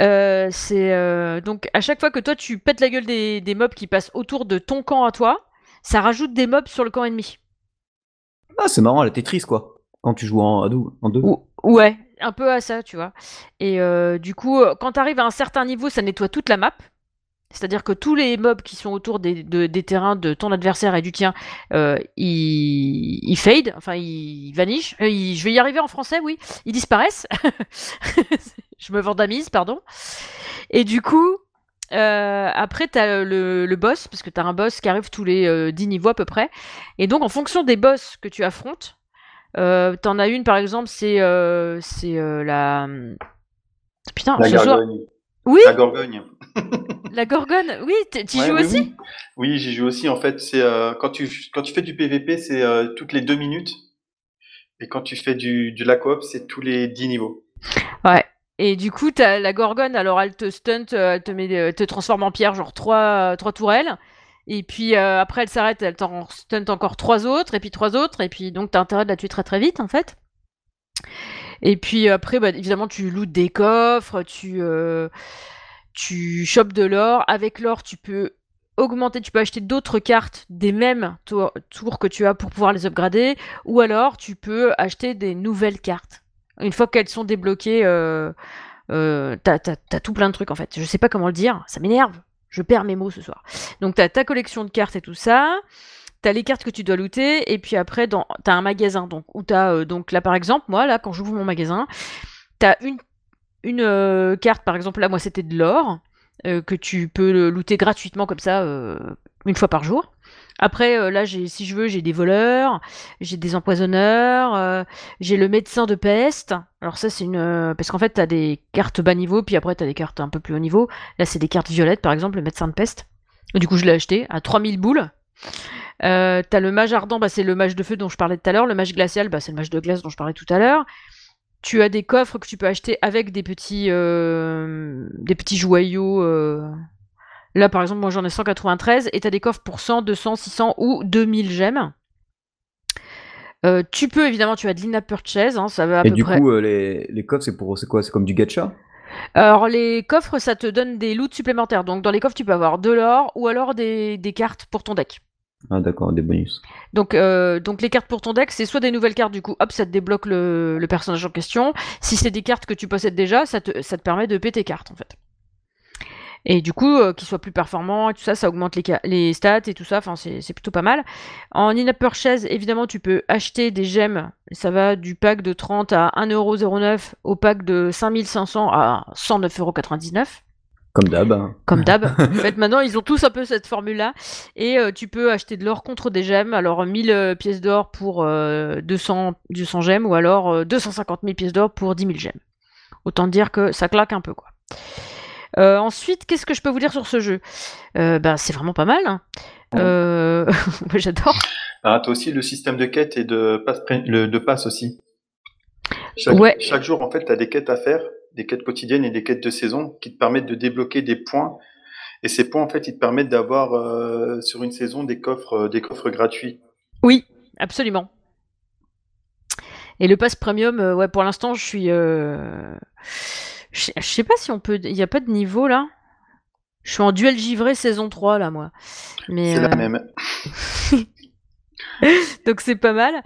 Euh, c'est euh, donc à chaque fois que toi tu pètes la gueule des, des mobs qui passent autour de ton camp à toi, ça rajoute des mobs sur le camp ennemi. Ah, c'est marrant, la Tetris, quoi. Quand tu joues en, en deux. Ou- ouais, un peu à ça, tu vois. Et euh, du coup, quand tu arrives à un certain niveau, ça nettoie toute la map. C'est-à-dire que tous les mobs qui sont autour des, de- des terrains de ton adversaire et du tien, euh, ils, ils fade, enfin ils vanishent. Euh, ils- je vais y arriver en français, oui. Ils disparaissent. je me vandamise, pardon. Et du coup, euh, après, tu as le, le boss, parce que tu as un boss qui arrive tous les euh, 10 niveaux à peu près. Et donc, en fonction des boss que tu affrontes, euh, t'en as une par exemple, c'est euh, c'est la. Putain, La. Gorgogne. Oui, La Gorgogne. la Gorgone. Oui, tu Ouais, joues oui, aussi? Oui, Oui, j'y joue aussi. En fait, c'est quand tu quand tu fais du PVP, c'est toutes les deux minutes. Et quand tu fais du, du la coop, c'est tous les 10 niveaux. Ouais. Et du coup, t'as la Gorgone, alors elle te stunt, euh, elle te, met, elle te transforme en pierre, genre trois, trois tourelles. Et puis euh, après, elle s'arrête, elle t'en stunt encore trois autres, et puis trois autres. Et puis donc, t'as intérêt de la tuer très très vite, en fait. Et puis après, bah, évidemment, tu lootes des coffres, tu, euh, chopes de l'or. Avec l'or, tu peux augmenter, tu peux acheter d'autres cartes des mêmes tours que tu as pour pouvoir les upgrader. Ou alors, tu peux acheter des nouvelles cartes. Une fois qu'elles sont débloquées, euh, euh, t'as, tout plein de trucs en fait. Je sais pas comment le dire, ça m'énerve. Je perds mes mots ce soir. Donc t'as ta collection de cartes et tout ça. T'as les cartes que tu dois looter et puis après t'as un magasin donc où t'as euh, donc là par exemple moi là quand j'ouvre mon magasin t'as une une carte par exemple là moi c'était de l'or que tu peux looter gratuitement comme ça une fois par jour. Après euh, là si je veux j'ai des voleurs, j'ai des empoisonneurs, euh, j'ai le médecin de peste. Alors ça c'est une euh, parce qu'en fait t'as des cartes bas niveau puis après t'as des cartes un peu plus haut niveau. Là c'est des cartes violettes par exemple le médecin de peste. Du coup je l'ai acheté à 3000 boules. T'as le mage ardent, bah, c'est le mage de feu dont je parlais tout à l'heure. Le mage glacial, bah, c'est le mage de glace dont je parlais tout à l'heure. Tu as des coffres que tu peux acheter avec des petits, des petits joyaux. Là, par exemple, moi j'en ai 193 et tu as des coffres pour 100, 200, 600 ou 2000 gemmes. Euh, tu peux évidemment, tu as de l'in-app purchase, hein, ça va à Et peu du près. coup, euh, les, les coffres, c'est pour c'est quoi? C'est comme du gacha Alors les coffres, ça te donne des loots supplémentaires. Donc dans les coffres, tu peux avoir de l'or ou alors des, des cartes pour ton deck. Ah, d'accord, des bonus. Donc, euh, donc les cartes pour ton deck, c'est soit des nouvelles cartes, du coup, hop, ça te débloque le, le personnage en question. Si c'est des cartes que tu possèdes déjà, ça te, ça te permet de péter cartes, en fait. Et du coup, euh, qu'il soit plus performant et tout ça, ça augmente les, stats et tout ça, enfin, c'est plutôt pas mal. En in-app purchase, évidemment, tu peux acheter des gemmes. Ça va du pack de 30 à 1,09€ au pack de 5500 à 109,99€. Comme d'hab. hein. Comme d'hab. en fait, maintenant, ils ont tous un peu cette formule-là. Et euh, tu peux acheter de l'or contre des gemmes. Alors, 1000 euh, pièces d'or pour euh, 200, 200 gemmes ou alors euh, 250 000 pièces d'or pour 10 000 gemmes. Autant dire que ça claque un peu, quoi. Euh, ensuite, qu'est-ce que je peux vous dire sur ce jeu? Euh, bah, C'est vraiment pas mal. hein. Euh, J'adore. Ah, toi aussi, le système de quête et de passe, le, de passe aussi. Chaque, Ouais. chaque jour, en fait, tu as des quêtes à faire, des quêtes quotidiennes et des quêtes de saison qui te permettent de débloquer des points. Et ces points, en fait, ils te permettent d'avoir euh, sur une saison des coffres, des coffres gratuits. Oui, absolument. Et le pass premium, euh, ouais, pour l'instant, je suis. Je sais- pas si on peut. Il n'y a pas de niveau là. Je suis en duel givré saison 3 là, moi. Mais, C'est la euh, même. Donc c'est pas mal.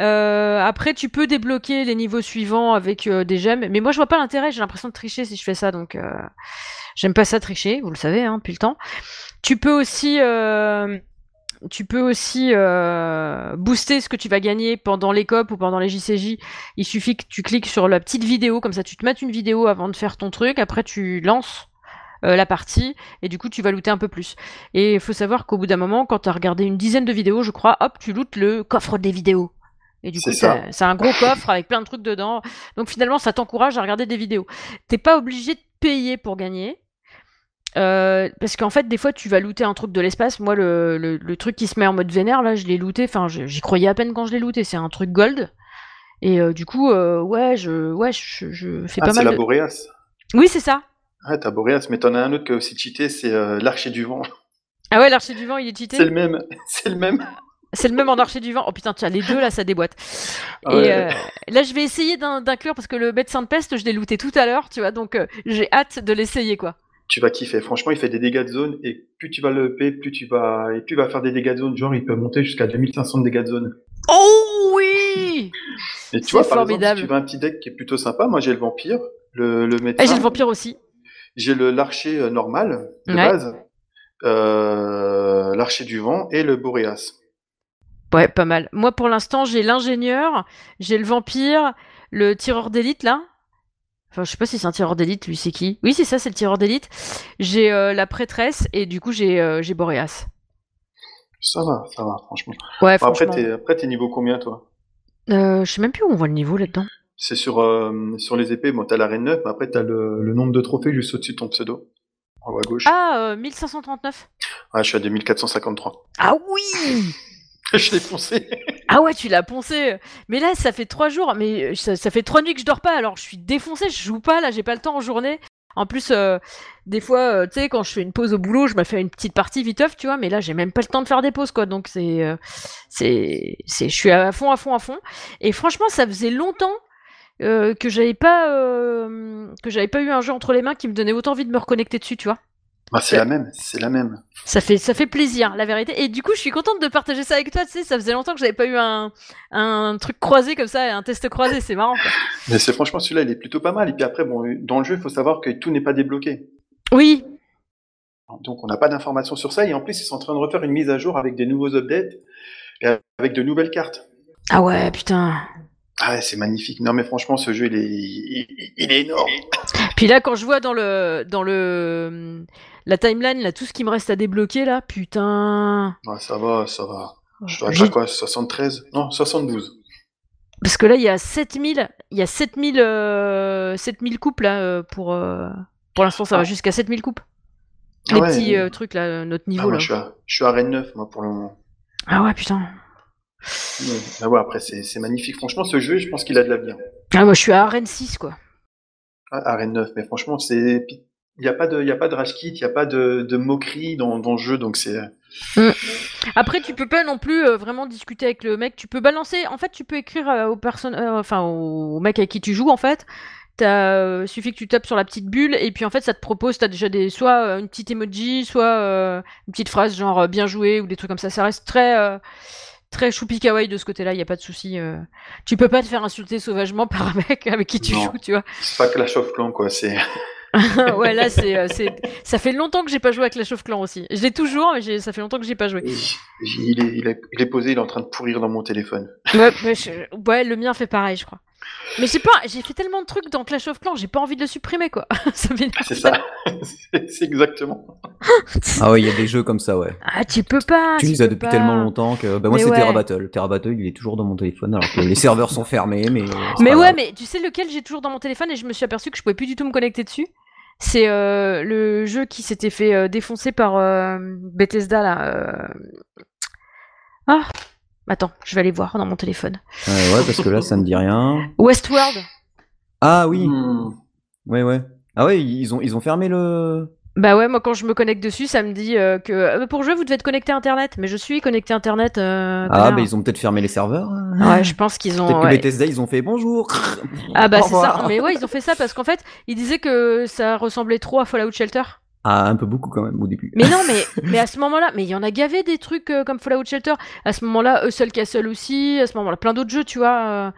Euh, après, tu peux débloquer les niveaux suivants avec euh, des gemmes. Mais moi, je vois pas l'intérêt. J'ai l'impression de tricher si je fais ça. Donc, j'aime pas ça tricher. Vous le savez, hein, depuis le temps. Tu peux aussi, tu peux aussi euh, booster ce que tu vas gagner pendant les COP ou pendant les JCJ. Il suffit que tu cliques sur la petite vidéo. Comme ça, tu te mets une vidéo avant de faire ton truc. Après, tu lances. euh, la partie et du coup tu vas looter un peu plus. Et il faut savoir qu'au bout d'un moment, quand tu as regardé une dizaine de vidéos, je crois, hop, tu lootes le coffre des vidéos. Et du coup, c'est un gros coffre avec plein de trucs dedans. Donc finalement, ça t'encourage à regarder des vidéos. T'es pas obligé de payer pour gagner. Euh, parce qu'en fait, des fois, tu vas looter un truc de l'espace. Moi, le, le- le truc qui se met en mode vénère, là, je l'ai looté. Enfin, j'y croyais à peine quand je l'ai looté. C'est un truc gold. Et euh, du coup, euh, ouais, je, ouais, je, je fais Ah, pas c'est mal. la de- Boreas. Oui, c'est ça. Ah, t'as Boreas, mais t'en as un autre qui a aussi cheaté, c'est l'Archer du Vent. Ah ouais, l'archer du vent, il est cheaté. C'est le même. C'est le même. C'est le même en archer du vent. Oh putain, tiens, les deux là, ça déboîte. Ah Et euh, là, je vais essayer d'in- d'inclure parce que le médecin de peste, je l'ai looté tout à l'heure, tu vois, donc euh, j'ai hâte de l'essayer quoi. Tu vas kiffer. Franchement, il fait des dégâts de zone et plus tu vas le payer, plus tu vas et plus il va faire des dégâts de zone. Genre, il peut monter jusqu'à 2500 de dégâts de zone. Oh oui Et tu vois, par formidable. exemple, si tu veux un petit deck qui est plutôt sympa, moi j'ai le vampire, le, le médecin, Et Eh, j'ai le vampire aussi. j'ai le l'archer euh, normal de Ouais. base, euh, l'archer du vent et le boréas. Ouais, pas mal. Moi, pour l'instant, j'ai l'ingénieur, j'ai le vampire, le tireur d'élite là. Enfin, je sais pas si c'est un tireur d'élite, lui, c'est qui Oui, c'est ça, c'est le tireur d'élite. J'ai euh, la prêtresse et du coup, j'ai euh, j'ai Boréas. Ça va, ça va, franchement. Ouais, Bon, après, franchement. t'es après t'es niveau combien toi? Euh, je sais même plus où on voit le niveau là-dedans. C'est sur euh, sur les épées, bon t'as l'arène 9, mais après t'as le, le nombre de trophées juste au-dessus de ton pseudo, en haut à gauche. Ah, euh, 1539. Ah, je suis à 2453. Ah oui je l'ai foncé. Ah ouais, tu l'as poncé. Mais là, ça fait trois jours, mais euh, ça, fait trois nuits que je dors pas. Alors, je suis défoncé, je joue pas. Là, j'ai pas le temps en journée. En plus, euh, des fois, euh, tu sais, quand je fais une pause au boulot, je me fais une petite partie viteuf, tu vois. Mais là, j'ai même pas le temps de faire des pauses, quoi. Donc, c'est, c'est, c'est, je suis à fond, à fond, à fond. Et franchement, ça faisait longtemps que j'avais pas, que j'avais pas eu un jeu entre les mains qui me donnait autant envie de me reconnecter dessus, tu vois. Bah, c'est la même, c'est la même. Ça fait, ça fait plaisir, la vérité. Et du coup, je suis contente de partager ça avec toi. Tu sais, ça faisait longtemps que j'avais pas eu un, un truc croisé comme ça, un test croisé. C'est marrant. quoi. Mais c'est franchement celui-là, il est plutôt pas mal. Et puis après, bon, dans le jeu, il faut savoir que tout n'est pas débloqué. Oui, Donc on n'a pas d'informations sur ça. Et en plus, ils sont en train de refaire une mise à jour avec des nouveaux updates et avec de nouvelles cartes. Ah ouais, putain. Ah, ouais, c'est magnifique. Non, mais franchement, ce jeu, il est, il, il est énorme. Puis là, quand je vois dans le, dans le, la timeline, là, tout ce qui me reste à débloquer, là, putain. Ouais, ça va, ça va. Je J'ai- à quoi 73 Non, 72. Parce que là, il y a 7000, il y a 7000, euh, 7000 coupes, là, euh, pour, euh, pour l'instant, ça va Ah. jusqu'à 7000 coupes. Ah Les ouais, petits euh, trucs, là, notre Ah, niveau, moi, là. je suis à, je suis à Rennes 9, moi, pour le moment. Ah ouais, putain. Ah ouais, après, c'est magnifique. Franchement, ce jeu, je pense qu'il a de l'avenir. Ah, moi, je suis à Arène 6, quoi. Ah, Arène 9, mais franchement, c'est. Il n'y a pas de, il y a pas de rage kit, il n'y a pas de, de moquerie dans, dans le jeu, donc c'est. Après, tu peux pas non plus euh, vraiment discuter avec le mec. Tu peux balancer. En fait, tu peux écrire euh, aux personnes, euh, enfin au mec avec qui tu joues. En fait, t'as suffit que tu tapes sur la petite bulle et puis en fait, ça te propose. T'as déjà des soit une petite emoji, soit une petite phrase genre bien joué ou des trucs comme ça. Ça reste très très choupi kawaii de ce côté-là. Il y a pas de souci. euh. Tu peux pas te faire insulter sauvagement par un mec avec qui tu Non. joues, tu vois. C'est pas Clash of Clans, quoi. C'est. ouais, là, c'est, euh, c'est, ça fait longtemps que j'ai pas joué à Clash of Clans aussi. Je l'ai toujours, mais j'ai- ça fait longtemps que j'ai pas joué. Il est, il, est, il est posé, il est en train de pourrir dans mon téléphone. Ouais, mais je- ouais, le mien fait pareil, je crois. Mais j'ai pas, j'ai fait tellement de trucs dans Clash of Clans, j'ai pas envie de le supprimer, quoi. ça. C'est ça. C'est- c'est exactement. Ah ouais, il y a des jeux comme ça, ouais. Ah, tu peux pas. Tu tu les as depuis pas. tellement longtemps que. Bah, moi, Mais c'est ouais. Terra Battle. Terra Battle, il est toujours dans mon téléphone alors que les serveurs sont fermés, mais. Mais ouais, grave. mais tu sais lequel j'ai toujours dans mon téléphone et je me suis aperçu que je pouvais plus du tout me connecter dessus? C'est euh, le jeu qui s'était fait euh, défoncer par euh, Bethesda là. euh. Ah, attends, je vais aller voir dans mon téléphone. Euh, ouais, parce que là, ça me dit rien. Westworld. Ah oui, Hmm. ouais, ouais. Ah ouais, ils ont, ils ont fermé le. Bah ouais, moi quand je me connecte dessus, ça me dit euh, que euh, pour jouer vous devez être connecté à Internet. Mais je suis connecté à Internet. euh, Ah, bah ils ont peut-être fermé les serveurs. Ouais, je pense qu'ils ont. Peut-être que ouais. Bethesda, ils ont fait bonjour. Ah bah c'est ça. Mais ouais, ils ont fait ça parce qu'en fait, ils disaient que ça ressemblait trop à Fallout Shelter. Ah, un peu beaucoup quand même au début. Mais non, mais, mais à ce moment-là, mais il y en a gavé des trucs euh, comme Fallout Shelter. À ce moment-là, Hustle Castle aussi. À ce moment-là, plein d'autres jeux, tu vois.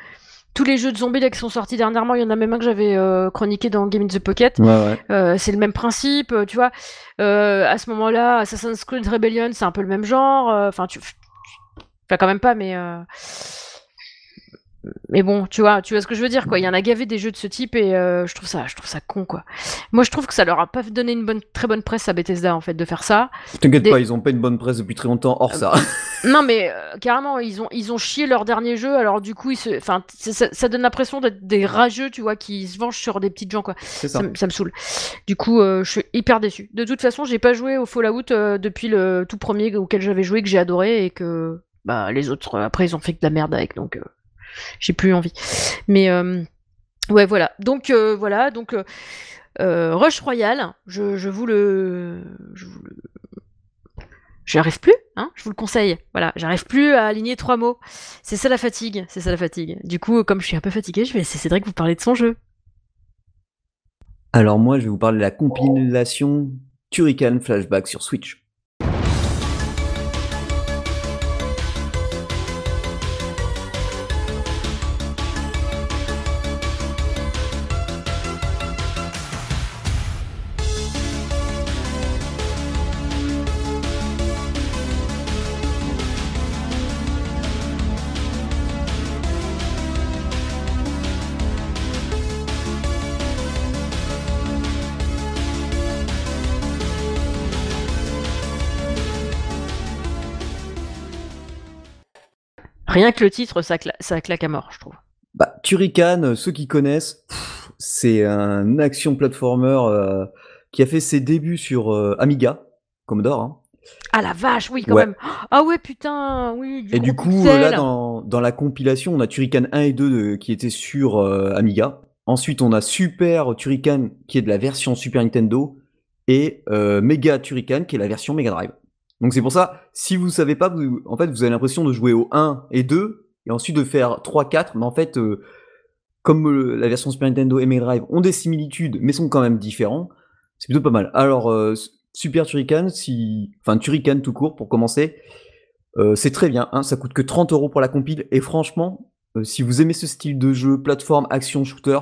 Tous les jeux de zombies là, qui sont sortis dernièrement, il y en a même un que j'avais euh, chroniqué dans Game in the Pocket. Ouais, ouais. Euh, c'est le même principe, euh, tu vois. Euh, à ce moment-là, Assassin's Creed Rebellion, c'est un peu le même genre. euh, Enfin, tu, enfin quand même pas, mais euh, mais bon, tu vois, tu vois ce que je veux dire, quoi. Il y en a gavé des jeux de ce type et euh, je trouve ça, je trouve ça con, quoi. Moi, je trouve que ça leur a pas donné une bonne, très bonne presse à Bethesda en fait de faire ça. T'inquiète Des- pas, ils ont pas une bonne presse depuis très longtemps hors ça. Non, mais euh, carrément, ils ont, ils ont chié leur dernier jeu, alors du coup, ils se, enfin, ça, ça donne l'impression d'être des rageux, tu vois, qui se vengent sur des petites gens, quoi. C'est ça. Ça, me- ça me saoule. Du coup, euh, je suis hyper déçu. De toute façon, j'ai pas joué au Fallout euh, depuis le tout premier auquel j'avais joué, que j'ai adoré, et que bah, les autres, euh, après, ils ont fait que de la merde avec, donc euh, j'ai plus envie. Mais euh, ouais, voilà. Donc euh, voilà, donc euh, Rush Royale, je, je vous le. Je vous le... Plus, hein, je vous le conseille. Voilà, j'arrive plus à aligner trois mots. C'est ça la fatigue, c'est ça la fatigue. Du coup, comme je suis un peu fatigué, je vais laisser Cédric vous parler de son jeu. Alors moi, je vais vous parler de la compilation Turrican Flashback sur Switch. Rien que le titre, ça, cla- ça claque à mort, je trouve. Bah, Turrican, euh, ceux qui connaissent, c'est un action platformer euh, qui a fait ses débuts sur euh, Amiga, Commodore. hein. Ah la vache, oui, quand Ouais. même. Ah ouais, putain, oui. Et du coup là, dans, dans la compilation, on a Turrican 1 et 2 de- qui étaient sur euh, Amiga. Ensuite, on a Super Turrican qui est de la version Super Nintendo et Mega Turrican qui est la version Mega Drive. Donc c'est pour ça, si vous savez pas, vous, en fait, vous avez l'impression de jouer au 1 et 2 et ensuite de faire 3, 4, mais en fait, euh, comme euh, la version Super Nintendo et Mega Drive ont des similitudes, mais sont quand même différents, c'est plutôt pas mal. Alors, euh, Super Turrican, si... enfin Turrican tout court pour commencer, c'est très bien, hein, ça coûte que 30 euros pour la compile, et franchement, si vous aimez ce style de jeu, plateforme, action, shooter,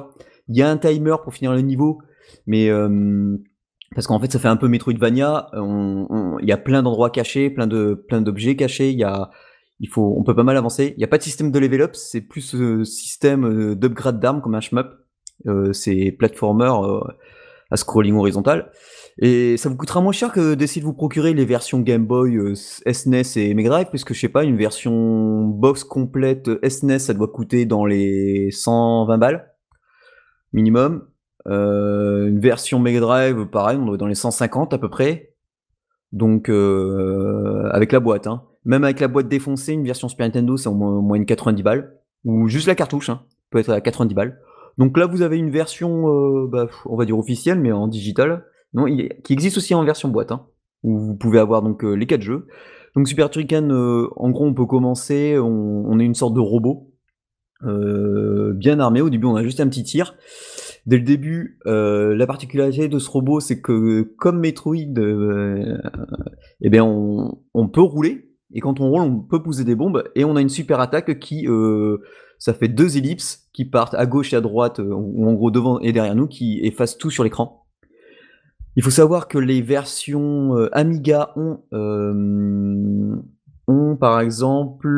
il y a un timer pour finir le niveau, mais parce qu'en fait ça fait un peu Metroidvania, on- il y a plein d'endroits cachés, plein de plein d'objets cachés, il y a il faut, on peut pas mal avancer. Il n'y a pas de système de level up, c'est plus euh, système euh, d'upgrade d'armes comme un shmup. Euh, c'est platformer euh, à scrolling horizontal. Et ça vous coûtera moins cher que d'essayer de vous procurer les versions Game Boy, euh, SNES et Mega Drive, puisque je sais pas, une version box complète euh, SNES, ça doit coûter dans les 120 balles minimum. Euh, une version Mega Drive, pareil, on doit être dans les 150 à peu près. Donc euh, avec la boîte, hein. Même avec la boîte défoncée, une version Super Nintendo, c'est au moins, au moins une 90 balles. Ou juste la cartouche, hein, peut être à 90 balles. Donc là, vous avez une version, euh, bah, on va dire officielle, mais en digital, non, il- qui existe aussi en version boîte, hein, où vous pouvez avoir donc euh, les quatre jeux. Donc Super Turrican, euh, en gros, on peut commencer, on, on est une sorte de robot, euh, bien armé. Au début, on a juste un petit tir. Dès le début, euh, la particularité de ce robot, c'est que comme Metroid, euh, eh bien, on, peut rouler. Et quand on roule, on peut poser des bombes. Et on a une super attaque qui, euh, ça fait deux ellipses qui partent à gauche et à droite, ou en gros devant et derrière nous, qui effacent tout sur l'écran. Il faut savoir que les versions Amiga ont, par exemple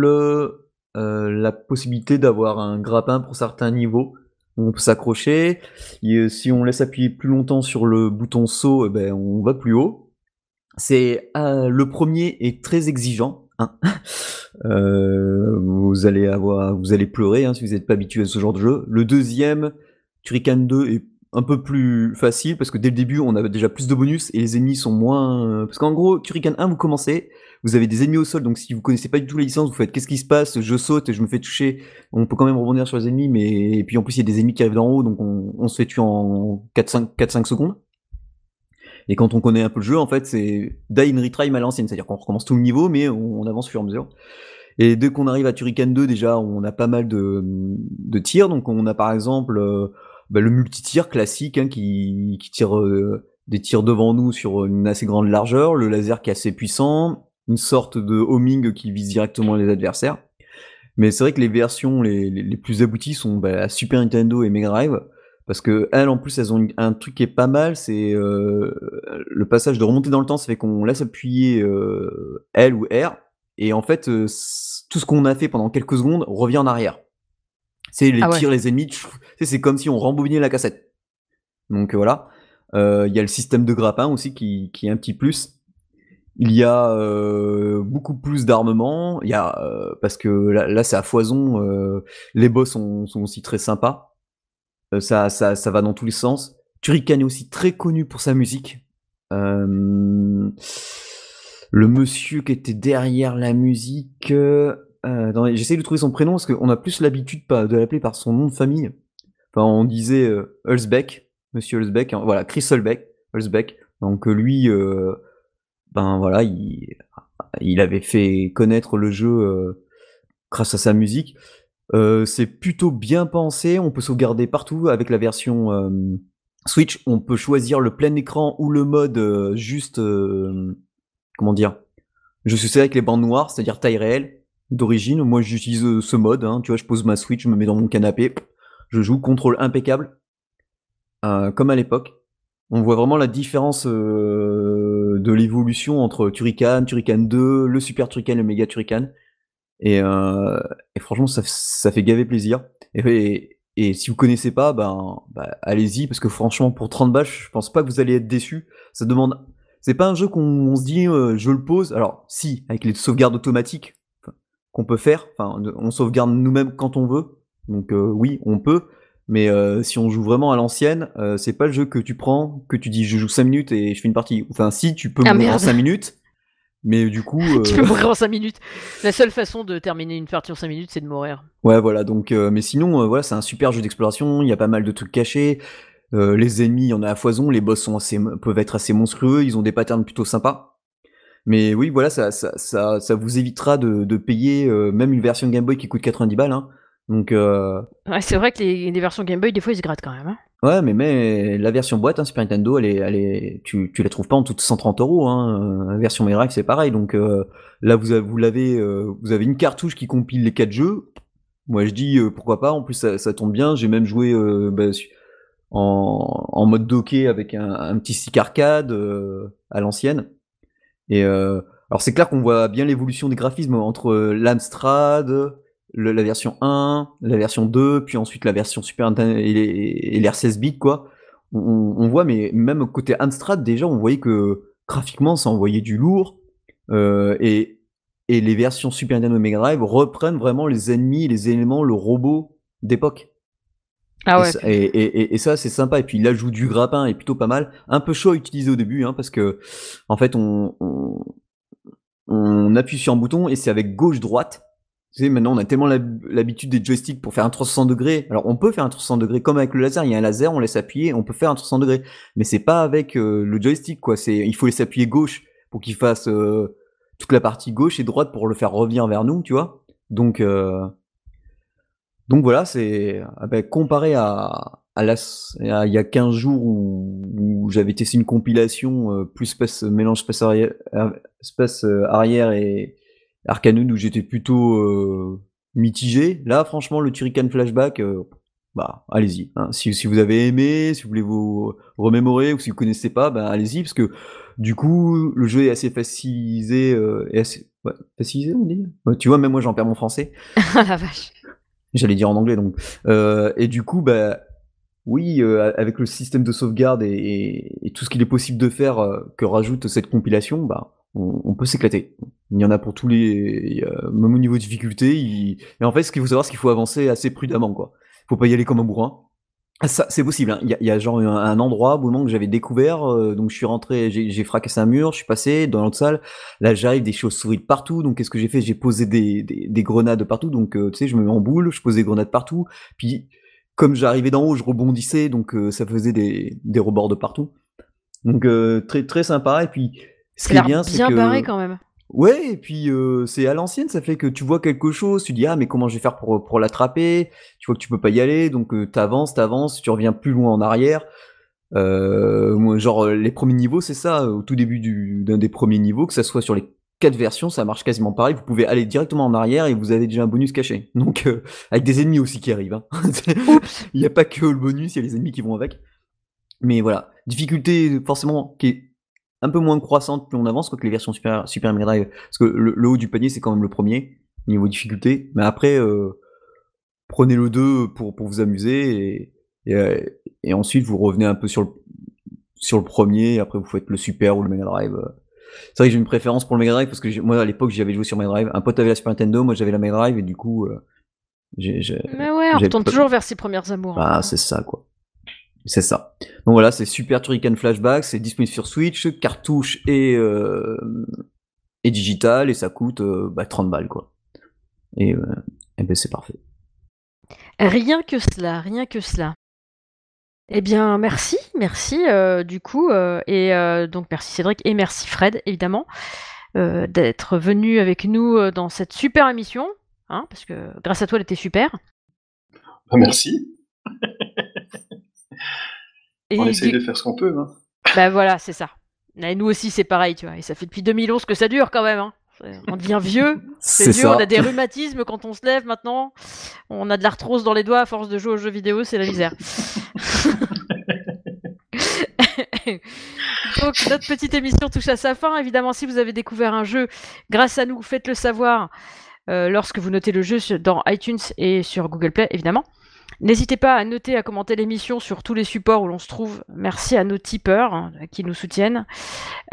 la possibilité d'avoir un grappin pour certains niveaux. On peut s'accrocher. Euh, si on laisse appuyer plus longtemps sur le bouton saut, eh ben, on va plus haut. C'est euh, le premier est très exigeant. hein. Euh, vous allez avoir, vous allez pleurer hein, si vous n'êtes pas habitué à ce genre de jeu. Le deuxième, Turrican 2 est un peu plus facile parce que dès le début, on a déjà plus de bonus et les ennemis sont moins. Parce qu'en gros, Turrican 1, vous commencez, vous avez des ennemis au sol, donc si vous connaissez pas du tout la licence, vous faites qu'est-ce qui se passe, je saute je me fais toucher. On peut quand même rebondir sur les ennemis, mais et puis en plus il y a des ennemis qui arrivent d'en haut, donc on, se fait tuer en 4-5 secondes. Et quand on connaît un peu le jeu, en fait, c'est die and retry à l'ancienne, c'est-à-dire qu'on recommence tout le niveau, mais on, avance au fur et à mesure. Et dès qu'on arrive à Turrican 2, déjà, on a pas mal de, de tirs. Donc on a par exemple euh, bah, le classique hein, qui, qui tire euh, des tirs devant nous sur une assez grande largeur, le laser qui est assez puissant, une sorte de homing qui vise directement les adversaires. Mais c'est vrai que les versions les, les, plus abouties sont bah, Super Nintendo et Mega Drive, parce que elles en plus elles ont un truc qui est pas mal, c'est euh, le passage de remonter dans le temps, ça fait qu'on laisse appuyer euh, L ou R, et en fait euh, tout ce qu'on a fait pendant quelques secondes revient en arrière. C'est les ah tirs, les ennemis, c'est comme si on rembobinait la cassette. Donc voilà. Il y a le système de grappin aussi qui, qui est un petit plus. Il y a euh, beaucoup plus d'armement. Il y a euh, parce que là, c'est à foison. Euh, les boss sont, sont, aussi très sympas. ça, ça, ça va dans tous les sens. Turrican est aussi très connu pour sa musique. le monsieur qui était derrière la musique. J'essaie de trouver son prénom parce qu'on a plus l'habitude de l'appeler par son nom de famille. Enfin, on disait Hulsbeck, Monsieur Hulsbeck. Hein, voilà, Chris Hulsbeck. Hulsbeck. Donc lui ben voilà, il, avait fait connaître le jeu euh, grâce à sa musique. Euh, c'est plutôt bien pensé, on peut sauvegarder partout avec la version euh, Switch, on peut choisir le plein écran ou le mode juste comment dire Je suis avec les bandes noires, c'est-à-dire taille réelle d'origine. Moi j'utilise ce mode, hein, tu vois, je pose ma Switch, je me mets dans mon canapé, je joue contrôle impeccable, comme à l'époque on voit vraiment la différence euh, de l'évolution entre Turrican, Turrican 2, le Super Turrican, le Mega Turrican. Et, euh, franchement, ça, fait gaver plaisir. Et, si vous connaissez pas, ben, bah, allez-y, parce que franchement, pour 30 balles, je pense pas que vous allez être déçu. Ça demande. C'est pas un jeu qu'on se dit, euh, je le pose. Alors, si, avec les sauvegardes automatiques qu'on peut faire, enfin, on sauvegarde nous-mêmes quand on veut. Donc, oui, on peut. Mais euh, si on joue vraiment à l'ancienne, euh, c'est pas le jeu que tu prends, que tu dis je joue 5 minutes et je fais une partie. Enfin, si tu peux ah, mourir en 5 minutes, mais du coup. tu peux euh, mourir en 5 minutes. La seule façon de terminer une partie en 5 minutes, c'est de mourir. Ouais, voilà. Donc, mais sinon, voilà, c'est un super jeu d'exploration. Il y a pas mal de trucs cachés. les ennemis, il y en a à foison. Les boss sont assez, peuvent être assez monstrueux. Ils ont des patterns plutôt sympas. Mais oui, voilà, ça, ça, ça, ça vous évitera de, de payer même une version Game Boy qui coûte 90 balles. Hein. Donc, euh... ouais, c'est vrai que les, versions Game Boy, des fois, ils se grattent quand même. Hein. Ouais, mais, mais la version boîte, hein, Super Nintendo, elle est, elle est, tu, tu la trouves pas en toute 130 euros. Hein. La version Mega c'est pareil. Donc euh, là, vous, vous l'avez, euh, vous avez une cartouche qui compile les quatre jeux. Moi, je dis euh, pourquoi pas. En plus, ça, ça tombe bien. J'ai même joué bah, en, en, mode docké avec un, un petit stick arcade à l'ancienne. Et alors, c'est clair qu'on voit bien l'évolution des graphismes entre l'Amstrad la version 1, la version 2, puis ensuite la version Super Nintendo et, l'air 16 bits, quoi. On, voit, mais même côté Amstrad, déjà, on voyait que graphiquement, ça envoyait du lourd. Euh, et, et les versions Super Nintendo et Mega Drive reprennent vraiment les ennemis, les éléments, le robot d'époque. Ah ouais. Et, ça, c'est sympa. Et puis l'ajout du grappin est plutôt pas mal. Un peu chaud à utiliser au début, hein, parce que en fait, on, on appuie sur un bouton et c'est avec gauche-droite. Sais, maintenant, on a tellement l'habitude des joysticks pour faire un 360 degrés. Alors, on peut faire un 360 degrés comme avec le laser. Il y a un laser, on laisse appuyer, on peut faire un 360 degrés. Mais c'est pas avec euh, le joystick, quoi. C'est, il faut laisser appuyer gauche pour qu'il fasse euh, toute la partie gauche et droite pour le faire revenir vers nous, tu vois. Donc, euh, donc voilà, c'est ah ben, comparé à, à, la, il y a 15 jours où, j'avais testé une compilation plus space, mélange space arrière, space arrière et Arcanoon où j'étais plutôt euh, mitigé. Là, franchement, le Turrican Flashback, euh, bah, allez-y. Hein. Si, si, vous avez aimé, si vous voulez vous remémorer ou si vous connaissez pas, bah, allez-y parce que du coup, le jeu est assez facilisé euh, assez ouais, facilisé, on dit? tu vois, même moi, j'en perds mon français. La vache. J'allais dire en anglais donc. Euh, et du coup, bah oui, euh, avec le système de sauvegarde et, et, et tout ce qu'il est possible de faire que rajoute cette compilation, bah on, peut s'éclater. Il y en a pour tous les, même au niveau de difficulté. Et en fait, ce qu'il faut savoir, c'est qu'il faut avancer assez prudemment, quoi. Faut pas y aller comme un bourrin. Ah, ça, c'est possible. hein. Il y, a, genre un, endroit au moment que j'avais découvert, euh, donc je suis rentré, j'ai fracassé un mur, je suis passé dans l'autre salle. Là, j'arrive des chauves-souris de partout. Donc, qu'est-ce que j'ai fait? J'ai posé des, des, des grenades partout. Donc, euh, tu sais, je me mets en boule, je pose des grenades partout. Puis, comme j'arrivais d'en haut, je rebondissais, donc euh, ça faisait des, des rebords de partout. Donc, très très sympa. Et puis, ce qui est bien, c'est bien que barré quand même. Ouais, et puis euh, c'est à l'ancienne, ça fait que tu vois quelque chose, tu dis ah mais comment je vais faire pour, pour l'attraper? Tu vois que tu peux pas y aller, donc euh, t'avances, t'avances, tu reviens plus loin en arrière. Euh, genre euh, les premiers niveaux, c'est ça, au tout début du, d'un des premiers niveaux, que ça soit sur les quatre versions, ça marche quasiment pareil. Vous pouvez aller directement en arrière et vous avez déjà un bonus caché. Donc euh, avec des ennemis aussi qui arrivent. Hein. Il n'y a pas que le bonus, il y a les ennemis qui vont avec. Mais voilà, difficulté forcément qui est un peu moins croissante plus on avance, que les versions Super, Super Mega Drive. Parce que le, le haut du panier, c'est quand même le premier, niveau difficulté. Mais après, euh, prenez le 2 pour, pour vous amuser, et, et, euh, et ensuite vous revenez un peu sur le, sur le premier, et après vous faites le Super ou le Mega Drive. C'est vrai que j'ai une préférence pour le Mega Drive, parce que moi à l'époque j'y avais joué sur Mega Drive. Un pote avait la Super Nintendo, moi j'avais la Mega Drive, et du coup, euh, Mais ouais, on retourne toujours vers ses premières amours. hein. bah, c'est ça, quoi. C'est ça. Donc voilà, c'est Super Turrican Flashback, c'est disponible sur Switch, cartouche et, euh, et digital, et ça coûte euh, bah, 30 balles, quoi. Et, euh, et ben c'est parfait. Rien que cela, rien que cela. Eh bien, merci, merci euh, du coup, euh, et euh, donc merci Cédric et merci Fred évidemment euh, d'être venu avec nous dans cette super émission, hein, parce que grâce à toi elle était super. Bah, merci. Et On essaye du- de faire ce qu'on peut. Hein. Bah voilà, c'est ça. Et nous aussi c'est pareil, tu vois, et ça fait depuis 2011 que ça dure quand même. Hein. On devient vieux, c'est dur, ça. on a des rhumatismes quand on se lève maintenant, on a de l'arthrose dans les doigts à force de jouer aux jeux vidéo, c'est la misère. Donc notre petite émission touche à sa fin. Évidemment, si vous avez découvert un jeu grâce à nous, faites-le savoir euh, lorsque vous notez le jeu sur- dans iTunes et sur Google Play, évidemment. N'hésitez pas à noter, à commenter l'émission sur tous les supports où l'on se trouve. Merci à nos tipeurs hein, qui nous soutiennent.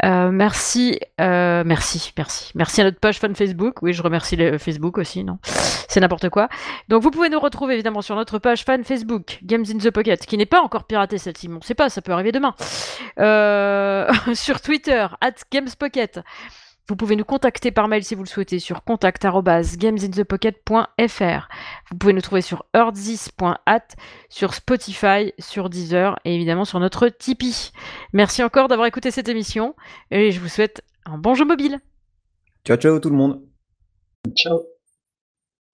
Euh, merci, euh, merci, merci. Merci à notre page fan Facebook. Oui, je remercie Facebook aussi, non? C'est n'importe quoi. Donc vous pouvez nous retrouver évidemment sur notre page fan Facebook, Games in the Pocket, qui n'est pas encore piratée celle-ci, mais on ne sait pas, ça peut arriver demain. Euh, sur Twitter, at GamesPocket. Vous pouvez nous contacter par mail si vous le souhaitez sur contact@gamesinthepocket.fr. Vous pouvez nous trouver sur earthzis.at, sur Spotify, sur Deezer et évidemment sur notre Tipeee. Merci encore d'avoir écouté cette émission et je vous souhaite un bon jeu mobile. Ciao, ciao tout le monde. Ciao.